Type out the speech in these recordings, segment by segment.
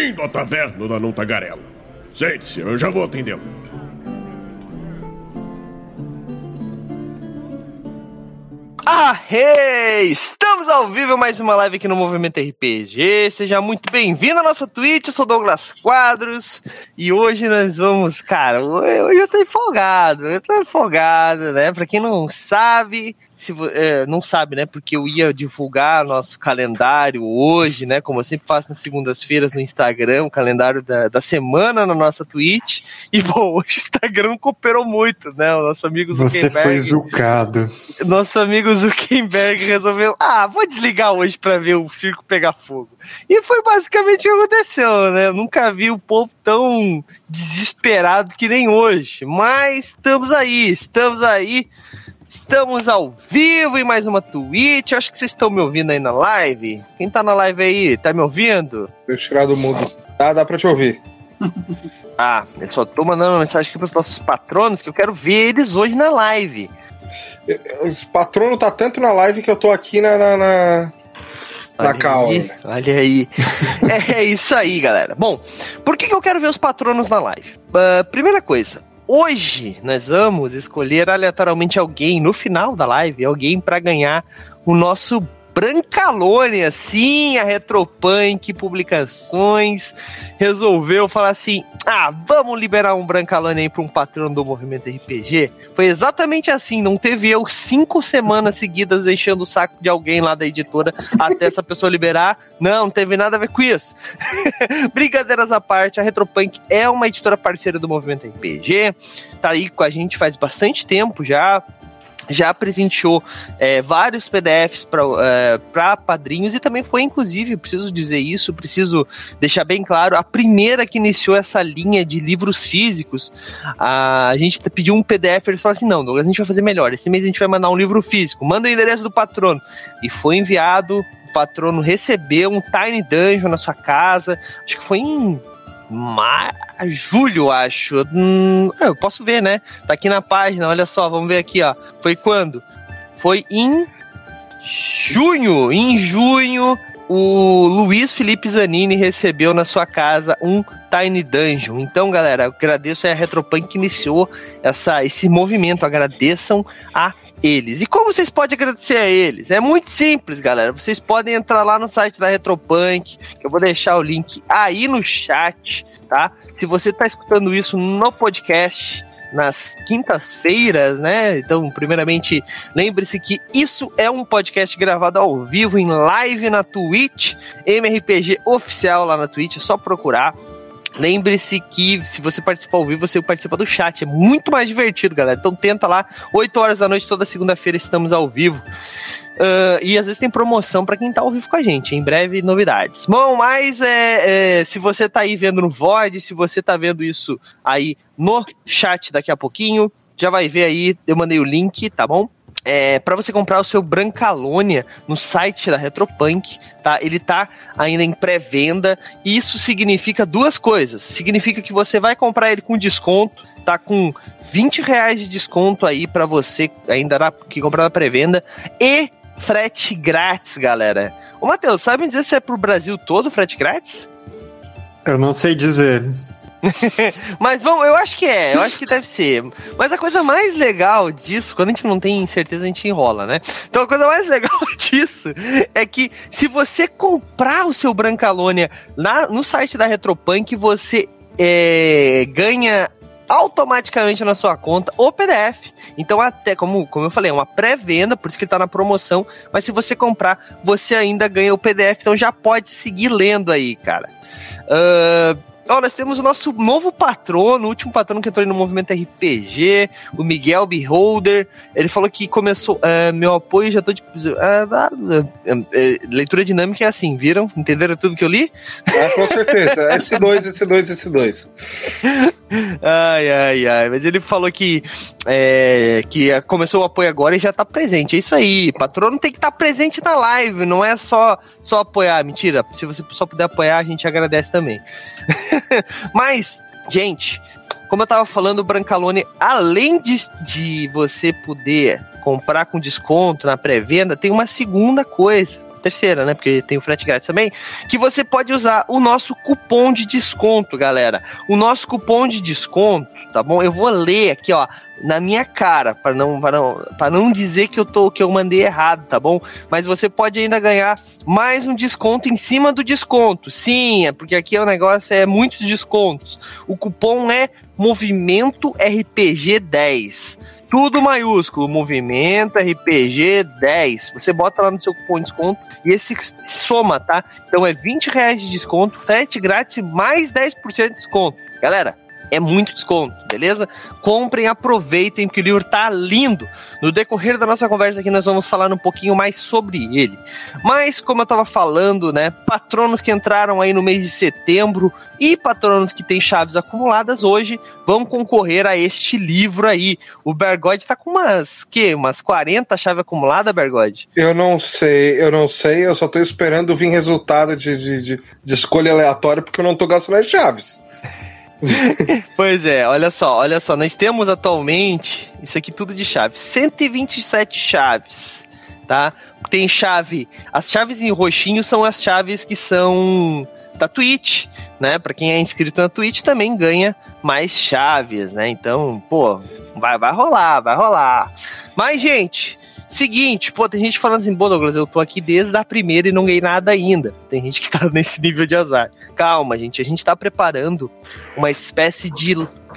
Bem-vindo à taverna da Não Tagarela. Sente-se, eu já vou atendê-lo. Ah, hey! Estamos ao vivo mais uma live aqui no Movimento RPG. Seja muito bem-vindo à nossa Twitch. Eu sou Douglas Quadros e hoje nós vamos, cara, hoje eu tô empolgado, eu tô empolgado, né? Pra quem não sabe, se é, não sabe, né? Porque eu ia divulgar nosso calendário hoje, né? Como eu sempre faço nas segundas-feiras no Instagram, o calendário da, da semana na nossa Twitch. E bom, o Instagram cooperou muito, né? O nosso amigo Zuckerberg. Você foi zucado. Nosso amigo Zuckerberg resolveu, ah, vou desligar hoje para ver o circo pegar fogo. E foi basicamente o que aconteceu, né? Eu nunca vi o povo tão desesperado que nem hoje. Mas estamos aí, estamos aí Estamos ao vivo em mais uma Twitch. Acho que vocês estão me ouvindo aí na live. Quem tá na live aí, tá me ouvindo? Deixa eu tirar do mundo. Tá, dá pra te ouvir. ah, eu só tô mandando uma mensagem aqui pros nossos patronos que eu quero ver eles hoje na live. Os patronos tá tanto na live que eu tô aqui na, na, na... Na cal. Olha aí. é, é, isso aí, galera. Bom, por que, que eu quero ver os patronos na live? Uh, primeira coisa, Hoje nós vamos escolher aleatoriamente alguém no final da live, alguém para ganhar o nosso Brancalônia, sim, a Retropunk Publicações resolveu falar assim: ah, vamos liberar um Brancalônia aí para um patrão do movimento RPG. Foi exatamente assim, não teve eu cinco semanas seguidas enchendo o saco de alguém lá da editora até essa pessoa liberar. Não, não teve nada a ver com isso. Brincadeiras à parte, a Retropunk é uma editora parceira do movimento RPG, tá aí com a gente faz bastante tempo já já presenteou é, vários PDFs para é, padrinhos e também foi, inclusive, preciso dizer isso, preciso deixar bem claro, a primeira que iniciou essa linha de livros físicos. A, gente pediu um PDF, eles falaram assim: não, Douglas, a gente vai fazer melhor. Esse mês a gente vai mandar um livro físico, manda o endereço do patrono. E foi enviado. O patrono recebeu um Tiny Dungeon na sua casa. Acho que foi em ma... julho, acho. Hum, eu posso ver, né? Tá aqui na página, olha só, vamos ver aqui, ó. Foi quando? Foi em junho. Em junho, o Luiz Felipe Zanini recebeu na sua casa um Tiny Dungeon. Então, galera, agradeço a Retropunk que iniciou essa, esse movimento. Agradeçam a eles. E como vocês podem agradecer a eles? É muito simples, galera. Vocês podem entrar lá no site da Retropunk, que eu vou deixar o link aí no chat, tá? Se você está escutando isso no podcast, nas quintas-feiras, né? Então, primeiramente, lembre-se que isso é um podcast gravado ao vivo em live na Twitch, MRPG oficial lá na Twitch, é só procurar. Lembre-se que se você participar ao vivo, você participa do chat. É muito mais divertido, galera. Então tenta lá, 8 horas da noite, toda segunda-feira estamos ao vivo. Uh, e às vezes tem promoção para quem tá ao vivo com a gente. Em breve, novidades. Bom, mas é, é, se você tá aí vendo no VOD, se você tá vendo isso aí no chat daqui a pouquinho, já vai ver aí, eu mandei o link, tá bom? É, para você comprar o seu Brancalônia no site da Retropunk, tá? Ele tá ainda em pré-venda e isso significa duas coisas. Significa que você vai comprar ele com desconto, tá com 20 reais de desconto aí para você ainda na, que comprar na pré-venda e frete grátis, galera. Ô, Matheus, sabe dizer se é pro Brasil todo frete grátis? Eu não sei dizer. Mas vamos, eu acho que é, eu acho que deve ser. Mas a coisa mais legal disso, quando a gente não tem certeza, a gente enrola, né? Então a coisa mais legal disso é que se você comprar o seu Brancalônia na, no site da Retropunk, você é, ganha automaticamente na sua conta o PDF. Então, até como, como eu falei, é uma pré-venda, por isso que ele tá na promoção. Mas se você comprar, você ainda ganha o PDF. Então já pode seguir lendo aí, cara. Uh, Ó, nós temos o nosso novo patrono, o último patrono que entrou no movimento RPG, o Miguel Beholder. Ele falou que começou. Uh, meu apoio, já tô de. Uh, uh, leitura dinâmica é assim, viram? Entenderam tudo que eu li? Ah, com certeza. S2, S2, S2. ai, ai, ai. Mas ele falou que, é, que começou o apoio agora e já tá presente. É isso aí. Patrono tem que estar tá presente na live, não é só, só apoiar. Mentira. Se você só puder apoiar, a gente agradece também. Mas, gente, como eu tava falando, o Brancalone, além de, de você poder comprar com desconto na pré-venda, tem uma segunda coisa. Terceira, né? Porque tem o frete grátis também. Que você pode usar o nosso cupom de desconto, galera. O nosso cupom de desconto, tá bom? Eu vou ler aqui, ó na minha cara, para não, não, não dizer que eu tô que eu mandei errado, tá bom? Mas você pode ainda ganhar mais um desconto em cima do desconto. Sim, é porque aqui o negócio é muitos descontos. O cupom é Movimento RPG 10. Tudo maiúsculo, Movimento RPG 10. Você bota lá no seu cupom de desconto e esse soma, tá? Então é 20 reais de desconto, frete grátis mais 10% de desconto. Galera, é muito desconto, beleza? Comprem, aproveitem, porque o livro tá lindo. No decorrer da nossa conversa aqui, nós vamos falar um pouquinho mais sobre ele. Mas, como eu tava falando, né? Patronos que entraram aí no mês de setembro e patronos que têm chaves acumuladas hoje vão concorrer a este livro aí. O Bergode tá com umas, que? Umas 40 chaves acumuladas, Bergode? Eu não sei, eu não sei, eu só tô esperando vir resultado de, de, de, de escolha aleatória porque eu não tô gastando as chaves. pois é, olha só, olha só, nós temos atualmente, isso aqui tudo de chaves, 127 chaves, tá? Tem chave, as chaves em roxinho são as chaves que são da Twitch, né? Para quem é inscrito na Twitch também ganha mais chaves, né? Então, pô, vai, vai rolar, vai rolar. Mas, gente, Seguinte, pô, tem gente falando assim, Douglas, eu tô aqui desde a primeira e não ganhei nada ainda. Tem gente que tá nesse nível de azar. Calma, gente, a gente tá preparando uma espécie de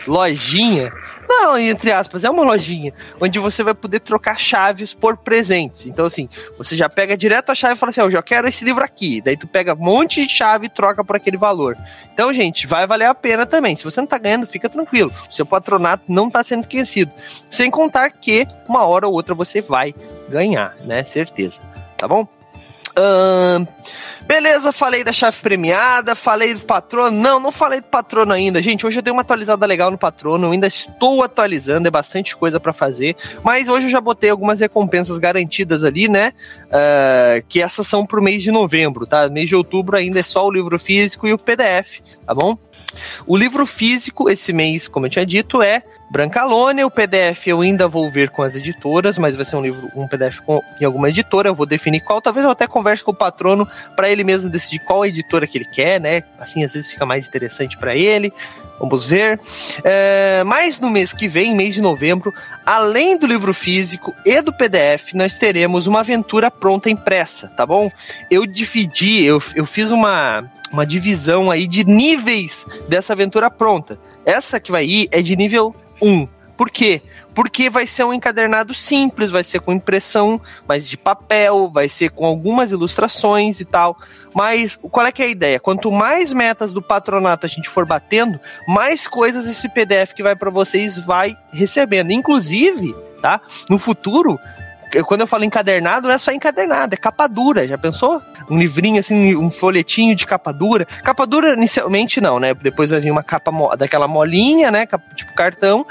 lojinha. Não, entre aspas, é uma lojinha onde você vai poder trocar chaves por presentes. Então, assim, você já pega direto a chave e fala assim: oh, eu já quero esse livro aqui. Daí tu pega um monte de chave e troca por aquele valor. Então, gente, vai valer a pena também. Se você não tá ganhando, fica tranquilo. O seu patronato não tá sendo esquecido. Sem contar que uma hora ou outra você vai ganhar, né? Certeza. Tá bom? Beleza, falei da chave premiada, falei do patrono. Não, não falei do patrono ainda. Gente, hoje eu dei uma atualizada legal no patrono. Ainda estou atualizando, é bastante coisa para fazer. Mas hoje eu já botei algumas recompensas garantidas ali, né? Uh, que essas são pro mês de novembro, tá? Mês de outubro ainda é só o livro físico e o PDF, tá bom? O livro físico, esse mês, como eu tinha dito, é Brancalônia, o PDF eu ainda vou ver com as editoras, mas vai ser um livro, um PDF com, em alguma editora, eu vou definir qual, talvez eu até converse com o patrono para ele mesmo decidir qual editora que ele quer, né? Assim às vezes fica mais interessante para ele. Vamos ver. É, mas no mês que vem, mês de novembro, além do livro físico e do PDF, nós teremos uma aventura pronta impressa, tá bom? Eu dividi, eu, eu fiz uma, uma divisão aí de níveis dessa aventura pronta. Essa que vai ir é de nível 1. Por quê? Porque vai ser um encadernado simples, vai ser com impressão, mas de papel, vai ser com algumas ilustrações e tal. Mas qual é que é a ideia? Quanto mais metas do patronato a gente for batendo, mais coisas esse PDF que vai para vocês vai recebendo. Inclusive, tá? No futuro, quando eu falo encadernado, não é só encadernado, é capa dura. Já pensou? Um livrinho assim, um folhetinho de capa dura. Capa dura inicialmente não, né? Depois vai vir uma capa mo daquela molinha, né? Tipo cartão,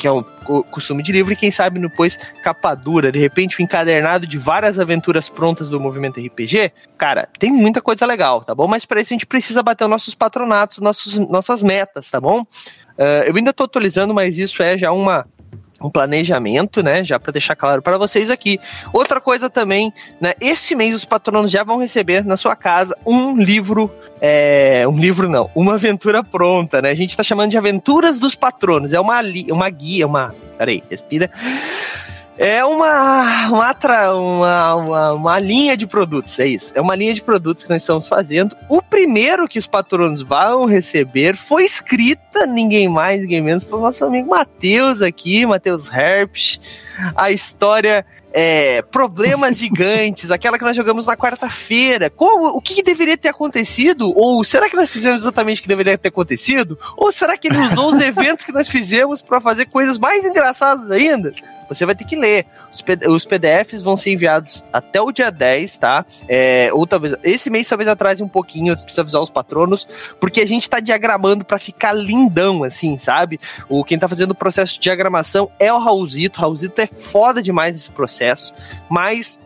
que é o costume de livro, e quem sabe depois capa dura, de repente um encadernado de várias aventuras prontas do movimento RPG. Cara, tem muita coisa legal, tá bom? Mas para isso a gente precisa bater os nossos patronatos, nossos, nossas metas, tá bom? Uh, eu ainda tô atualizando, mas isso é já uma um planejamento, né? Já para deixar claro para vocês aqui. Outra coisa também, né? Esse mês os patronos já vão receber na sua casa um livro. É, um livro não, uma aventura pronta, né? A gente tá chamando de Aventuras dos Patronos. É uma, uma guia, uma. Peraí, respira. É uma, uma, uma, uma, uma, linha de produtos, é isso. É uma linha de produtos que nós estamos fazendo. O primeiro que os patronos vão receber foi escrita, ninguém mais, ninguém menos, pelo nosso amigo Matheus aqui, Matheus Herpes. A história é, problemas gigantes, aquela que nós jogamos na quarta-feira. O que, que, deveria ter acontecido? Ou será que nós fizemos exatamente o que deveria ter acontecido? Ou será que ele usou os eventos que nós fizemos para fazer coisas mais engraçadas ainda? Você vai ter que ler. Os, PDFs vão ser enviados até o dia 10, tá? É, ou talvez. Esse mês talvez atrase um pouquinho, precisa avisar os patronos, porque a gente tá diagramando para ficar lindão, assim, sabe? O, quem tá fazendo o processo de diagramação é o Raulzito. O Raulzito é foda demais nesse processo, mas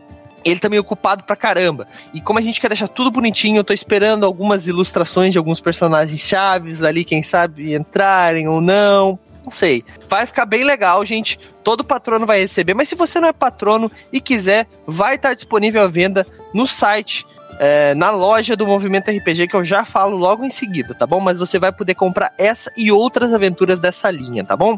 ele também tá é ocupado pra caramba. E como a gente quer deixar tudo bonitinho, eu tô esperando algumas ilustrações de alguns personagens chaves ali, quem sabe entrarem ou não Não sei. Vai ficar bem legal, gente. Todo patrono vai receber. Mas se você não é patrono e quiser, vai estar disponível à venda no site. É, na loja do Movimento RPG, que eu já falo logo em seguida, tá bom? Mas você vai poder comprar essa e outras aventuras dessa linha, tá bom?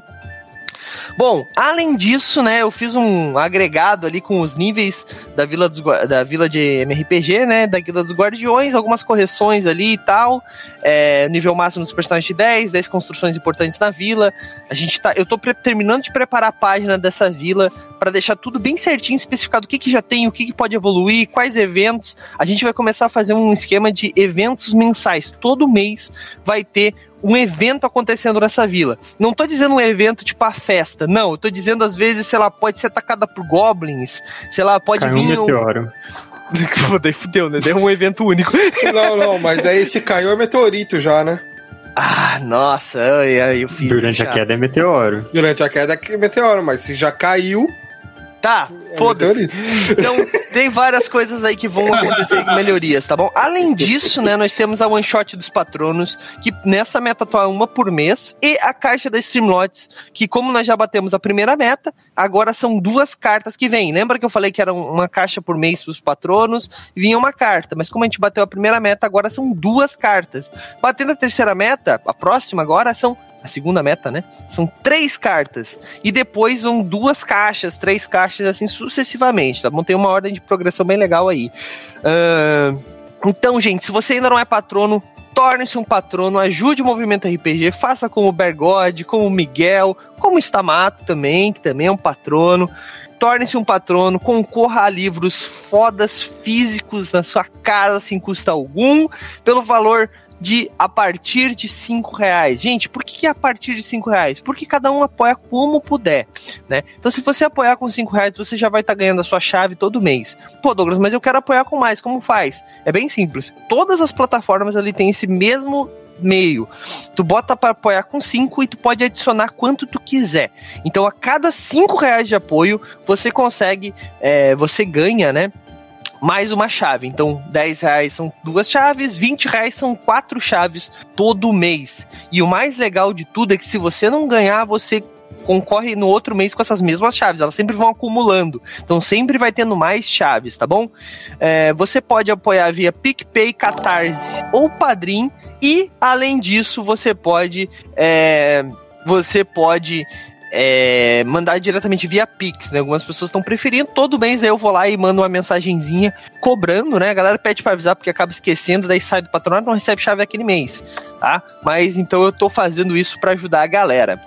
Bom, além disso, né, eu fiz um agregado ali com os níveis da Vila, dos, da vila de MRPG, né, da Guilda dos Guardiões, algumas correções ali e tal. É, nível máximo dos personagens de 10, 10 construções importantes na vila. A gente tá, eu tô terminando de preparar a página dessa vila para deixar tudo bem certinho, especificado o que, que já tem, o que, que pode evoluir, quais eventos. A gente vai começar a fazer um esquema de eventos mensais. Todo mês vai ter um evento acontecendo nessa vila. Não tô dizendo um evento tipo a festa, não. Eu tô dizendo, às vezes, sei lá, pode ser atacada por goblins, sei lá, pode Caiu vir. um meteoro. daí fudeu, né? Deu um evento único. Não, não, mas daí se caiu é meteorito já, né? ah, nossa, ai, eu fiz. Durante a já. queda é meteoro. Durante a queda é meteoro, mas se já caiu, Tá, foda-se. Então, tem várias coisas aí que vão acontecer com melhorias, tá bom? Além disso, né, nós temos a one shot dos patronos, que nessa meta atual é uma por mês, e a caixa da Streamlots, que como nós já batemos a primeira meta, agora são duas cartas que vêm. Lembra que eu falei que era uma caixa por mês pros patronos e vinha uma carta, mas como a gente bateu a primeira meta, agora são duas cartas. Batendo a terceira meta, a próxima agora são a segunda meta, né? São três cartas. E depois vão duas caixas, três caixas, assim sucessivamente, tá bom? Tem uma ordem de progressão bem legal aí. Ahn, então, gente, se você ainda não é patrono, torne-se um patrono, ajude o movimento RPG, faça como o Bergode, como o Miguel, como o Stamato também, que também é um patrono. Torne-se um patrono, concorra a livros fodas físicos na sua casa sem custo algum, pelo valor de a partir de cinco reais. Gente, por que, que é a partir de cinco reais? Porque cada um apoia como puder, né? Então, se você apoiar com cinco reais, você já vai estar ganhando a sua chave todo mês. Pô, Douglas, mas eu quero apoiar com mais. Como faz? É bem simples. Todas as plataformas ali têm esse mesmo meio. Tu bota para apoiar com 5 e tu pode adicionar quanto tu quiser. Então, a cada 5 reais de apoio, você consegue, é, você ganha, né? Mais uma chave. Então, 10 reais são duas chaves, 20 reais são quatro chaves todo mês. E o mais legal de tudo é que se você não ganhar, você concorre no outro mês com essas mesmas chaves. Elas sempre vão acumulando. Então sempre vai tendo mais chaves, tá bom? É, você pode apoiar via PicPay, Catarse ou Padrim. E, além disso, você pode. é, você pode. É, mandar diretamente via Pix, né? Algumas pessoas estão preferindo. Todo mês daí eu vou lá e mando uma mensagenzinha cobrando, né? A galera pede pra avisar porque acaba esquecendo, daí sai do patronato não recebe chave aquele mês, tá? Mas então eu tô fazendo isso pra ajudar a galera.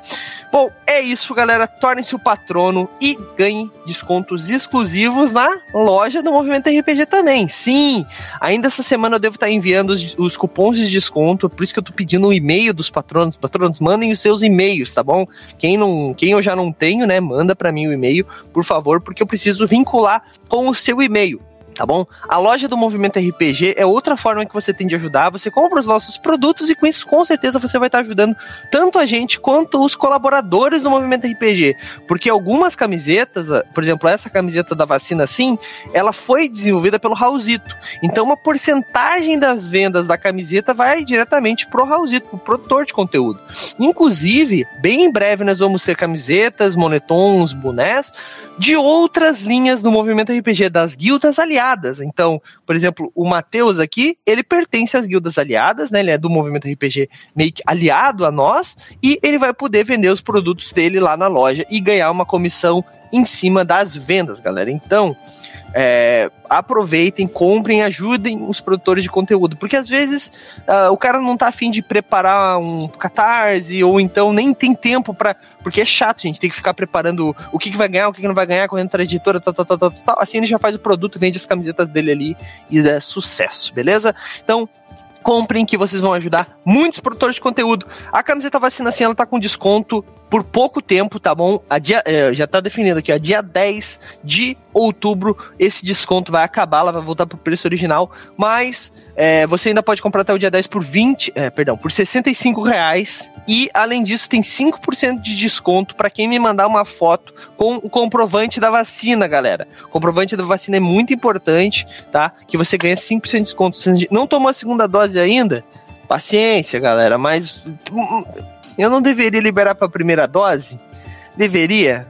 Bom, é isso, galera. Torne-se o patrono e ganhe descontos exclusivos na loja do Movimento RPG também. Sim, ainda essa semana eu devo estar enviando os, os cupons de desconto, por isso que eu tô pedindo o e-mail dos patronos. Patronos, mandem os seus e-mails, tá bom? Quem, não, quem eu já não tenho, né, manda para mim o e-mail, por favor, porque eu preciso vincular com o seu e-mail tá bom? A loja do Movimento RPG é outra forma que você tem de ajudar. Você compra os nossos produtos e com isso, com certeza, você vai estar ajudando tanto a gente quanto os colaboradores do Movimento RPG. Porque algumas camisetas, ah, por exemplo, essa camiseta da vacina sim, ela foi desenvolvida pelo Raulzito. Então, uma porcentagem das vendas da camiseta vai diretamente pro Raulzito, pro produtor de conteúdo. Inclusive, bem em breve nós vamos ter camisetas, monetons, bonés de outras linhas do movimento RPG, das guildas aliadas. Então, por exemplo, o Matheus aqui, ele pertence às guildas aliadas, né? Ele é do movimento RPG meio que aliado a nós, e ele vai poder vender os produtos dele lá na loja e ganhar uma comissão em cima das vendas, galera. Então, é, aproveitem, comprem, ajudem os produtores de conteúdo, porque às vezes ah, o cara não tá afim de preparar um catarse, ou então nem tem tempo para Porque é chato, gente, tem que ficar preparando o que, que vai ganhar, o que, que não vai ganhar, correndo atrás da editora, tal, tal, tal, tal, tal. Assim ele já faz o produto, vende as camisetas dele ali e é sucesso, beleza? Então, comprem que vocês vão ajudar muitos produtores de conteúdo. A camiseta vacina assim, ela tá com desconto por pouco tempo, tá bom? Dia, é, já tá definido aqui, ó, dia 10 de outubro, esse desconto vai acabar, ela vai voltar pro preço original, mas é, você ainda pode comprar até o dia 10 por 20, é, perdão, por 65 reais, e além disso tem 5% de desconto para quem me mandar uma foto com o comprovante da vacina, galera. O comprovante da vacina é muito importante, tá? Que você ganha 5% de desconto. Não tomou a segunda dose ainda, paciência, galera, mas Eu não deveria liberar pra primeira dose? Deveria?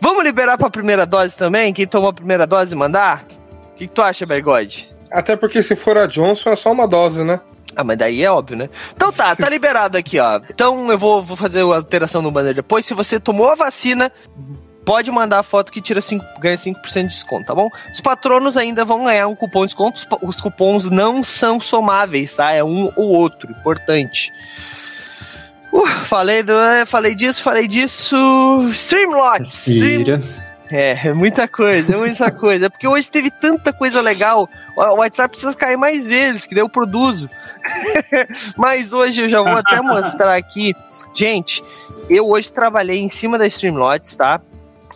Vamos liberar pra primeira dose também? Quem tomou a primeira dose mandar? O que, que tu acha, Bergode? Até porque se for a Johnson é só uma dose, né? Ah, mas daí é óbvio, né? Então tá, tá liberado aqui, ó. Então eu vou, vou fazer a alteração no banner depois. Se você tomou a vacina, pode mandar a foto que tira 5, ganha 5% de desconto, tá bom? Os patronos ainda vão ganhar um cupom de desconto. Os cupons não são somáveis, tá? É um ou outro, importante. Uh, falei, do, falei disso, falei disso. Streamlots. Stream, é, é muita coisa, é muita coisa. É porque hoje teve tanta coisa legal. O o WhatsApp precisa cair mais vezes, que daí eu produzo. Mas hoje eu já vou até mostrar aqui. Gente, eu hoje trabalhei em cima da Streamlots, tá?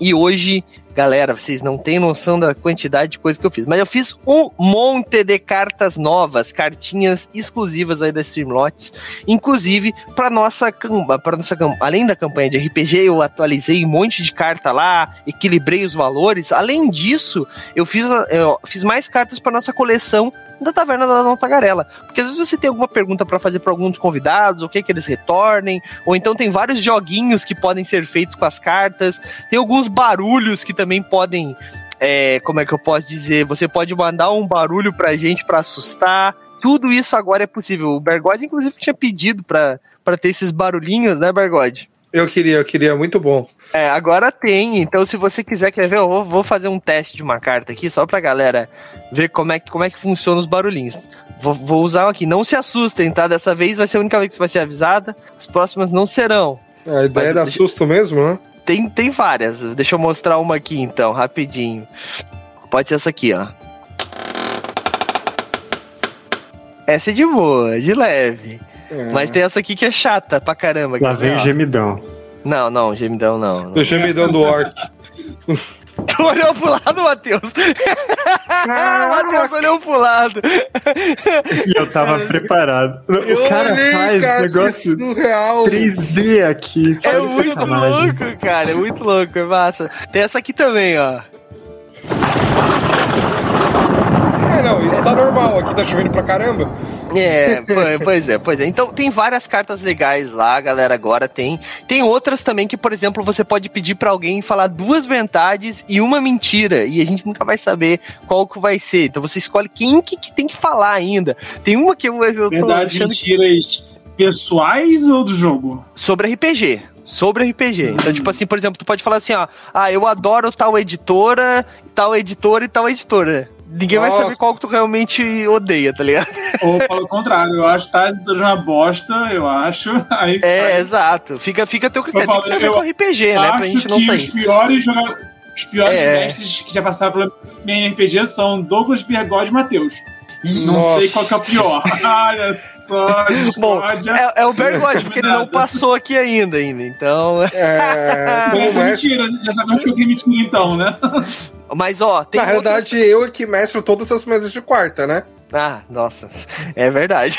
E hoje, galera, vocês não têm noção da quantidade de coisa que eu fiz. Mas eu fiz um monte de cartas novas, cartinhas exclusivas aí da Streamlots. Inclusive, para nossa para nossa além da campanha de RPG, eu atualizei um monte de carta lá, equilibrei os valores. Além disso, eu fiz, eu fiz mais cartas para nossa coleção da Taverna da Dona Tagarela. Porque às vezes você tem alguma pergunta para fazer para alguns convidados, o que que eles retornem, ou então tem vários joguinhos que podem ser feitos com as cartas, tem alguns barulhos que também podem é, como é que eu posso dizer? Você pode mandar um barulho pra gente pra assustar. Tudo isso agora é possível. O Bergode, inclusive, tinha pedido pra ter esses barulhinhos, né, Bergode? Eu queria, eu queria, muito bom. É, agora tem. Então, se você quiser, quer ver, eu vou, vou fazer um teste de uma carta aqui, só pra galera ver como é que, como é que funciona os barulhinhos. Vou, vou usar aqui. Não se assustem, tá? Dessa vez vai ser a única vez que você vai ser avisada. As próximas não serão. A ideia Mas dá deixa- susto mesmo, né? Tem, tem várias. Deixa eu mostrar uma aqui, então, rapidinho. Pode ser essa aqui, ó. Essa é de boa, de leve. É. Mas tem essa aqui que é chata pra caramba. Lá vem ó? o gemidão. Não, não, gemidão não. não. Do gemidão do orc. Tu olhou pro lado, Matheus? Matheus olhou pro lado. E eu tava preparado. Eu o cara olhei, faz cara, negócio surreal. 3D aqui. É muito sacanagem. louco, cara. É muito louco, é massa. Tem essa aqui também, ó. Não, isso tá normal. Aqui tá chovendo pra caramba. É, po- pois é, pois é. Então tem várias cartas legais lá, galera. Agora tem. Tem outras também que, por exemplo, você pode pedir pra alguém falar duas verdades e uma mentira. E a gente nunca vai saber qual que vai ser. Então você escolhe quem que, que tem que falar ainda. Tem uma que eu, eu tô Verdade, achando que mentiras pessoais ou do jogo? sobre RPG. Sobre RPG. Então, tipo assim, por exemplo, tu pode falar assim, ó. Ah, eu adoro tal editora, tal editora e tal editora. Ninguém vai Nossa. saber qual que tu realmente odeia, tá ligado? Ou pelo contrário, eu acho que tá uma bosta, eu acho. Aí É, sai. exato. Fica, fica a teu critério. Eu Tem que saber com RPG, né? Pra acho gente não que sair. os piores jogadores. Os piores É. mestres que já passaram pela minha RPG são Douglas Bergode e Matheus. Não Nossa. sei qual que é o pior. Olha só, Bom, é, é o Bergode, porque ele não passou aqui ainda, ainda. Então. É, Essa é mentira, já sabemos que eu que mentira então, né? Mas, ó, tem. na outras- realidade, eu é que mestro todas as mesas de quarta, né? Ah, nossa. É verdade.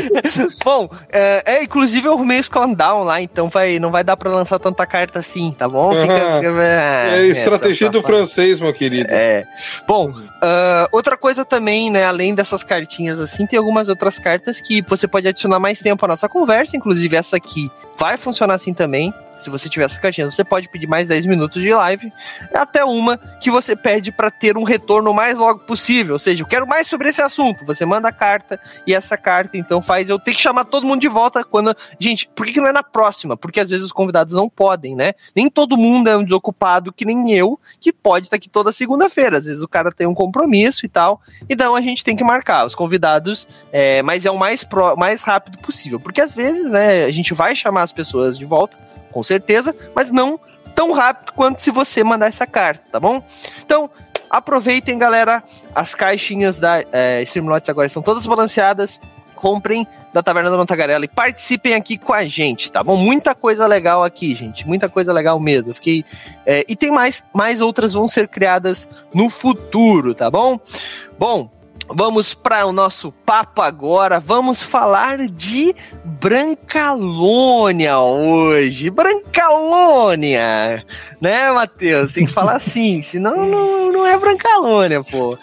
Bom, é, é, inclusive eu arrumei o countdown lá, então vai, não vai dar pra lançar tanta carta assim, tá bom? Fica. Fica- É, é, estratégia tá- do francês, meu querido. É. Bom, ah, outra coisa também, né? Além dessas cartinhas assim, tem algumas outras cartas que você pode adicionar mais tempo à nossa conversa, inclusive essa aqui vai funcionar assim também. Se você tiver essas cartinhas, você pode pedir mais 10 minutos de live, até uma que você pede para ter um retorno o mais logo possível. Ou seja, eu quero mais sobre esse assunto. Você manda a carta e essa carta então faz eu ter que chamar todo mundo de volta quando. Gente, por que, que não é na próxima? Porque às vezes os convidados não podem, né? Nem todo mundo é um desocupado que nem eu, que pode estar aqui toda segunda-feira. Às vezes o cara tem um compromisso e tal. Então a gente tem que marcar os convidados, é, mas é o mais, pró- mais rápido possível. Porque às vezes, né, a gente vai chamar as pessoas de volta, com certeza, mas não tão rápido quanto se você mandar essa carta, tá bom? Então, aproveitem, galera. As caixinhas da é, Streamlots agora estão todas balanceadas. Comprem da Taverna da Dona Tagarela e participem aqui com a gente, tá bom? Muita coisa legal aqui, gente. Muita coisa legal mesmo. Fiquei. é, e tem mais, mais outras vão ser criadas no futuro, tá bom? Bom, vamos para o nosso papo agora. Vamos falar de Brancalônia hoje. Brancalônia, né, Matheus? Tem que falar assim, senão não, não é Brancalônia, pô.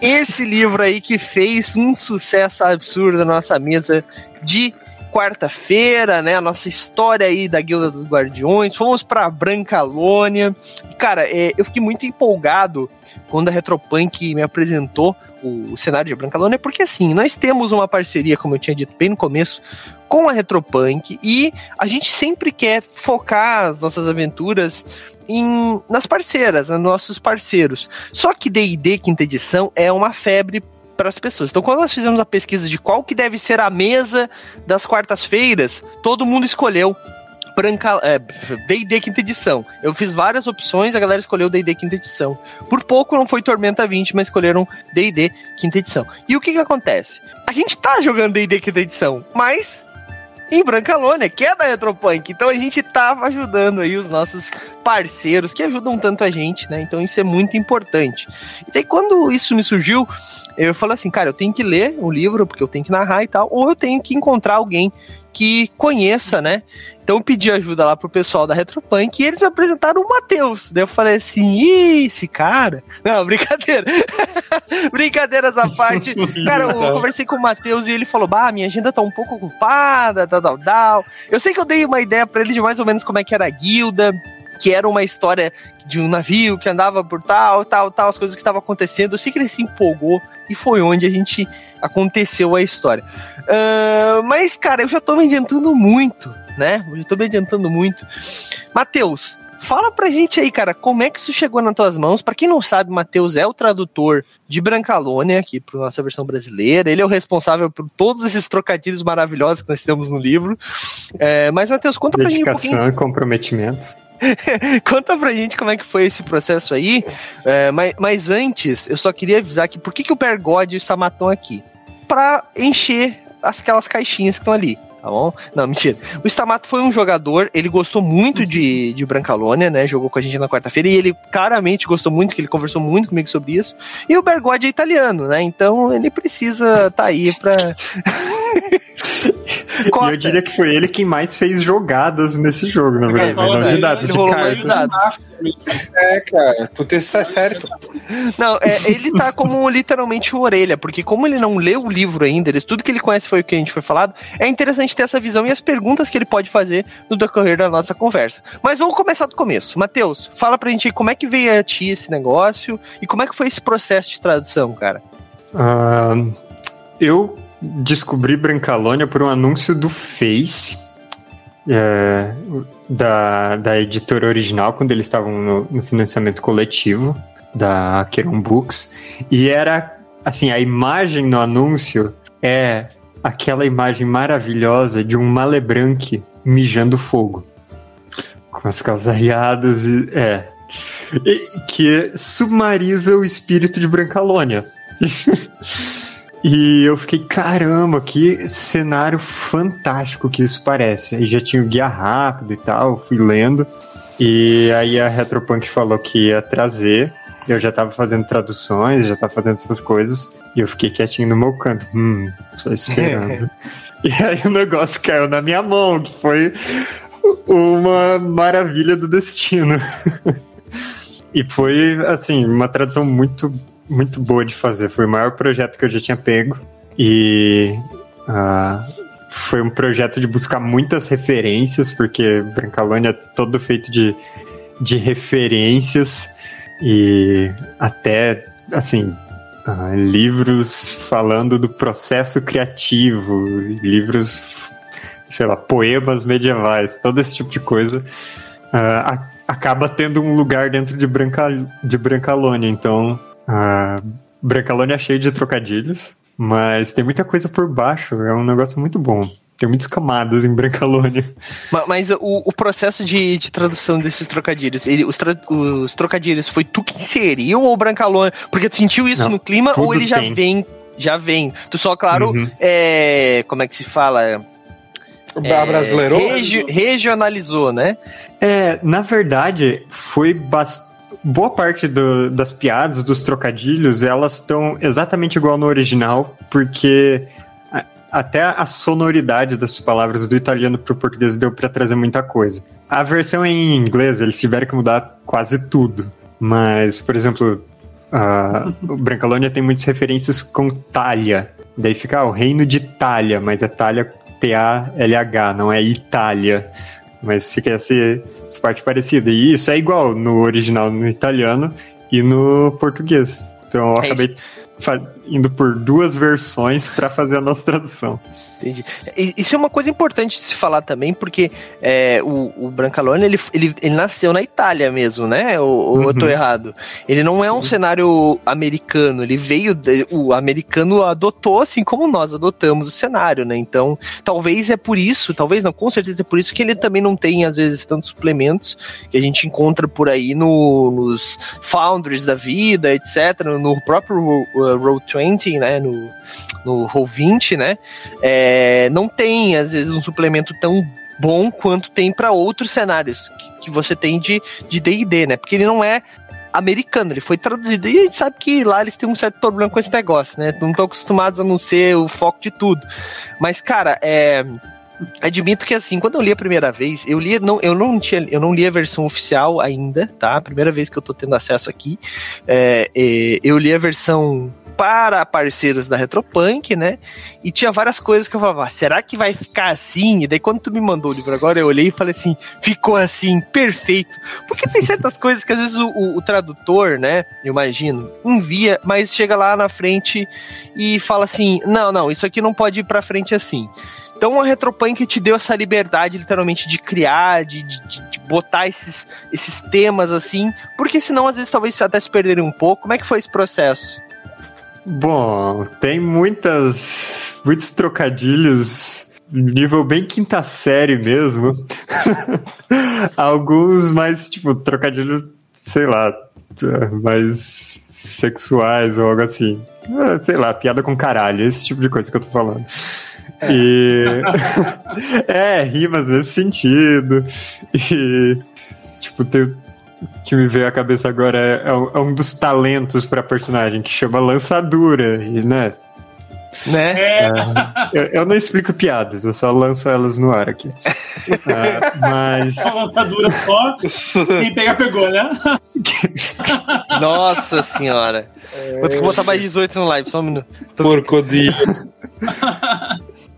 Esse livro aí que fez um sucesso absurdo na nossa mesa de quarta-feira, né? A nossa história aí da Guilda dos Guardiões. Fomos pra Brancalônia. Cara, é, eu fiquei muito empolgado quando a Retropunk me apresentou o cenário de Brancalônia, porque assim, nós temos uma parceria, como eu tinha dito bem no começo, com a Retropunk e a gente sempre quer focar as nossas aventuras em, nas parceiras, nos nossos parceiros. Só que D&D quinta edição é uma febre para as pessoas. Então, quando nós fizemos a pesquisa de qual que deve ser a mesa das quartas-feiras, todo mundo escolheu Branca, é, D&D quinta edição. Eu fiz várias opções, a galera escolheu D&D quinta edição. Por pouco não foi Tormenta 20, mas escolheram D&D quinta edição. E o que que acontece? A gente tá jogando D&D quinta edição, mas em Brancalônia, que é da Retropunk. Então a gente tava ajudando aí os nossos parceiros que ajudam tanto a gente, né? Então isso é muito importante. E daí quando isso me surgiu, eu falei assim, cara, eu tenho que ler o livro, porque eu tenho que narrar e tal, ou eu tenho que encontrar alguém que conheça, né? Então pedi ajuda lá pro pessoal da Retropunk e eles me apresentaram o Matheus. Daí eu falei assim, Ih, esse cara. Não, brincadeira. Brincadeiras à parte. cara, eu conversei com o Matheus e ele falou: Bah, minha agenda tá um pouco ocupada, tal, tal, tal. Eu sei que eu dei uma ideia para ele de mais ou menos como é que era a guilda que era uma história de um navio que andava por tal, tal, tal, as coisas que estavam acontecendo. Eu sei que ele se empolgou e foi onde a gente aconteceu a história. Uh, mas, cara, eu já tô me adiantando muito, né? Eu já tô me adiantando muito. Matheus, fala pra gente aí, cara, como é que isso chegou nas tuas mãos? Para quem não sabe, Matheus é o tradutor de Brancalônia aqui para nossa versão brasileira. Ele é o responsável por todos esses trocadilhos maravilhosos que nós temos no livro. É, mas, Matheus, conta pra gente um pouquinho. e comprometimento. Conta pra gente como é que foi esse processo aí. É, mas, mas, antes, eu só queria avisar que por que, que o Pergode está matando aqui? Pra encher aquelas caixinhas que estão ali tá bom? Não, mentira. O Stamato foi um jogador, ele gostou muito de, de Brancalônia, né? Jogou com a gente na quarta-feira e ele claramente gostou muito, que ele conversou muito comigo sobre isso. E o Bergode é italiano, né? Então ele precisa estar tá aí pra. eu diria que foi ele quem mais fez jogadas nesse jogo, na verdade. É, de dados, de cartas. É, cara, tu está certo. Não, é, ele tá como literalmente o orelha, porque como ele não leu o livro ainda, ele, tudo que ele conhece foi o que a gente foi falado, é interessante ter essa visão e as perguntas que ele pode fazer no decorrer da nossa conversa. Mas vamos começar do começo. Matheus, fala pra gente como é que veio a ti esse negócio e como é que foi esse processo de tradução, cara? Uh, eu descobri Brancalônia por um anúncio do Face é, da, da editora original, quando eles estavam no, no financiamento coletivo da Aqueron Books. E era, assim, a imagem no anúncio é aquela imagem maravilhosa de um malebranque mijando fogo. Com as calçariadas e. É. E, que submariza o espírito de Brancalônia. E eu fiquei, caramba, que cenário fantástico que isso parece. Aí já tinha o guia rápido e tal, fui lendo. E aí a Retropunk falou que ia trazer. Eu já tava fazendo traduções, já tava fazendo essas coisas. E eu fiquei quietinho no meu canto, hum, só esperando. e aí o negócio caiu na minha mão, que foi uma maravilha do destino. e foi, assim, uma tradução muito muito boa de fazer. Foi o maior projeto que eu já tinha pego. E uh, foi um projeto de buscar muitas referências, porque Brancalônia é todo feito de, de referências e até, assim, uh, livros falando do processo criativo, livros, sei lá, poemas medievais, todo esse tipo de coisa. Uh, acaba tendo um lugar dentro de, Branca, de Brancalônia, então a Brancalônia é cheio de trocadilhos, mas tem muita coisa por baixo. É um negócio muito bom. Tem muitas camadas em Brancalônia. Mas, mas o, o, processo de, de, tradução desses trocadilhos, ele, os, tra, os, trocadilhos, foi tu que inseriu ou Brancalônia? Porque tu sentiu isso Não, no clima ou ele já tem. vem? Já vem. Tu só, claro, uhum. é, como é que se fala? É, brasileiro? Regi, regionalizou, né? É, na verdade, foi bastante boa parte do, das piadas, dos trocadilhos, elas estão exatamente igual no original, porque até a sonoridade das palavras do italiano para o português deu para trazer muita coisa. A versão em inglês, eles tiveram que mudar quase tudo. Mas, por exemplo, uh, o Brancalônia tem muitas referências com Talha. Daí fica ah, o reino de Talha, mas é Talha I-T-A-L-H, não é Itália. Mas fica essa, essa parte parecida. E isso é igual no original no italiano e no português. Então eu É acabei indo por duas versões para fazer a nossa tradução. Entendi. Isso é uma coisa importante de se falar também, porque é, o, o Brancalone, ele, ele, ele nasceu na Itália mesmo, né? Ou, ou eu tô Uhum. errado? Ele não é um cenário americano, ele veio, de- o americano adotou assim como nós adotamos o cenário, né? Então, talvez é por isso, talvez não, com certeza é por isso que ele também não tem, às vezes, tantos suplementos que a gente encontra por aí no- nos founders da vida, etc., no próprio uh, Roll20, né? No, no Roll20, né? é, não tem, às vezes, um suplemento tão bom quanto tem para outros cenários que, que você tem de de D&D, né? Porque ele não é americano, ele foi traduzido. E a gente sabe que lá eles têm um certo problema com esse negócio, né? Não estão acostumados a não ser o foco de tudo. Mas, cara, é... Admito que assim, quando eu li a primeira vez, eu li, não, eu não tinha, eu não li a versão oficial ainda, tá? Primeira vez que eu tô tendo acesso aqui. É, é, eu li a versão para parceiros da Retropunk, né? E tinha várias coisas que eu falava, "Ah, será que vai ficar assim? E daí quando tu me mandou o livro agora, eu olhei e falei assim, ficou assim, perfeito. Porque tem certas coisas que às vezes o, o- o tradutor, né, eu imagino, envia, mas chega lá na frente e fala assim, não, não, isso aqui não pode ir pra frente assim. Então a Retropunk te deu essa liberdade, literalmente, de criar, de, de- de- botar esses, esses temas assim, porque senão às vezes talvez até se perderem um pouco. Como é que foi esse processo? Bom, tem muitas, muitos trocadilhos, nível bem quinta série mesmo. Alguns mais, tipo, trocadilhos, sei lá, mais sexuais ou algo assim. Ah, Sei lá, piada com caralho, esse tipo de coisa que eu tô falando. E. é, rimas nesse sentido. E. Tipo, tem, que me veio à cabeça agora é, é um- é dos talentos pra personagem que chama lançadura, e, né? Né? É, Eu, eu não explico piadas, eu só lanço elas no ar aqui. Ah, mas. a lançadura só. Quem pega, pegou, né? Nossa senhora. Vou ter que botar mais 18 no live, só um minuto. Porcodilho.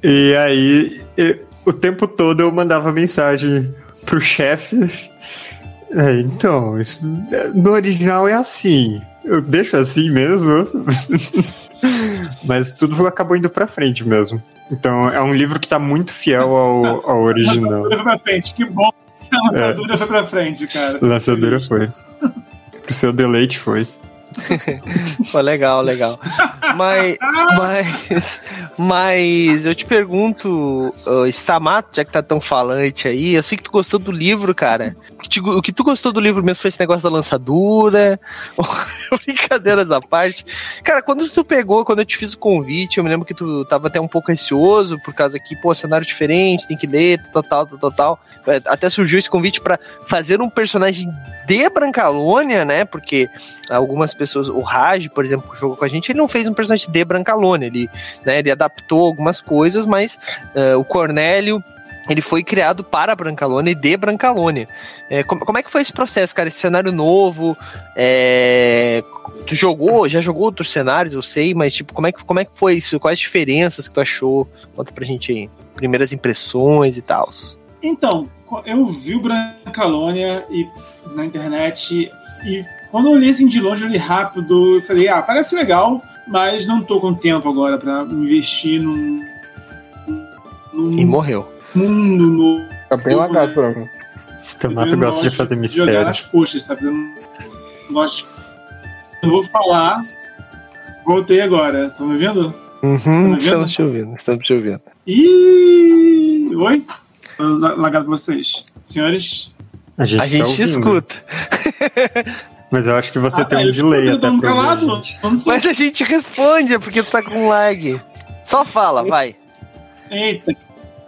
E aí, e- o tempo todo eu mandava mensagem pro chefe. É, então, isso, é, no original é assim. Eu deixo assim mesmo. Mas tudo acabou indo pra frente mesmo. Então é um livro que tá muito fiel ao, ao original. lançadura foi pra frente. Que bom que a lançadura foi pra frente, cara. Lançadora foi. Pro seu deleite foi. Pô, legal, legal. Mas, mas, mas eu te pergunto, ô, Stamato, já que tá tão falante aí, eu sei que tu gostou do livro, cara. O que, te- o que tu gostou do livro mesmo foi esse negócio da lançadura, brincadeiras à parte. Cara, quando tu pegou, quando eu te fiz o convite, eu me lembro que tu tava até um pouco receoso, por causa que, pô, cenário diferente, tem que ler, tal, tal, tal, tal. É, Até surgiu esse convite pra fazer um personagem de Brancalônia, né? Porque algumas pessoas, o Raj, por exemplo, que jogou com a gente, ele não fez um personagem de Brancalônia, ele, né, ele adaptou algumas coisas, mas eh, o Cornélio ele foi criado para Brancalônia e de Brancalônia. É, como, como é que foi esse processo, cara? Esse cenário novo, é, tu jogou, já jogou outros cenários, eu sei, mas tipo, como é que, como é que foi isso? Quais as diferenças que tu achou? Conta pra gente aí. Primeiras impressões e tal. Então, eu vi o Brancalônia e, na internet e quando eu olhei assim de longe, eu li rápido, eu falei, ah, parece legal, mas não tô com tempo agora pra investir num, num E morreu. Mundo novo. Tá bem lagado pra mim. Não gosta de fazer Jogar mistério. nas coxas, sabe? Eu não não gosto. Eu vou falar. Voltei agora. Estão me vendo? Uhum, Tá me vendo? estamos te ouvindo, estamos te ouvindo. Ih! Oi? Lagado pra vocês. Senhores. A gente, A tá gente escuta. Mas eu acho que você Ah, tem tá, um delay até pra ouvir a calado. não sei. Mas a gente responde, é porque tu tá com lag. Só fala, vai. Eita.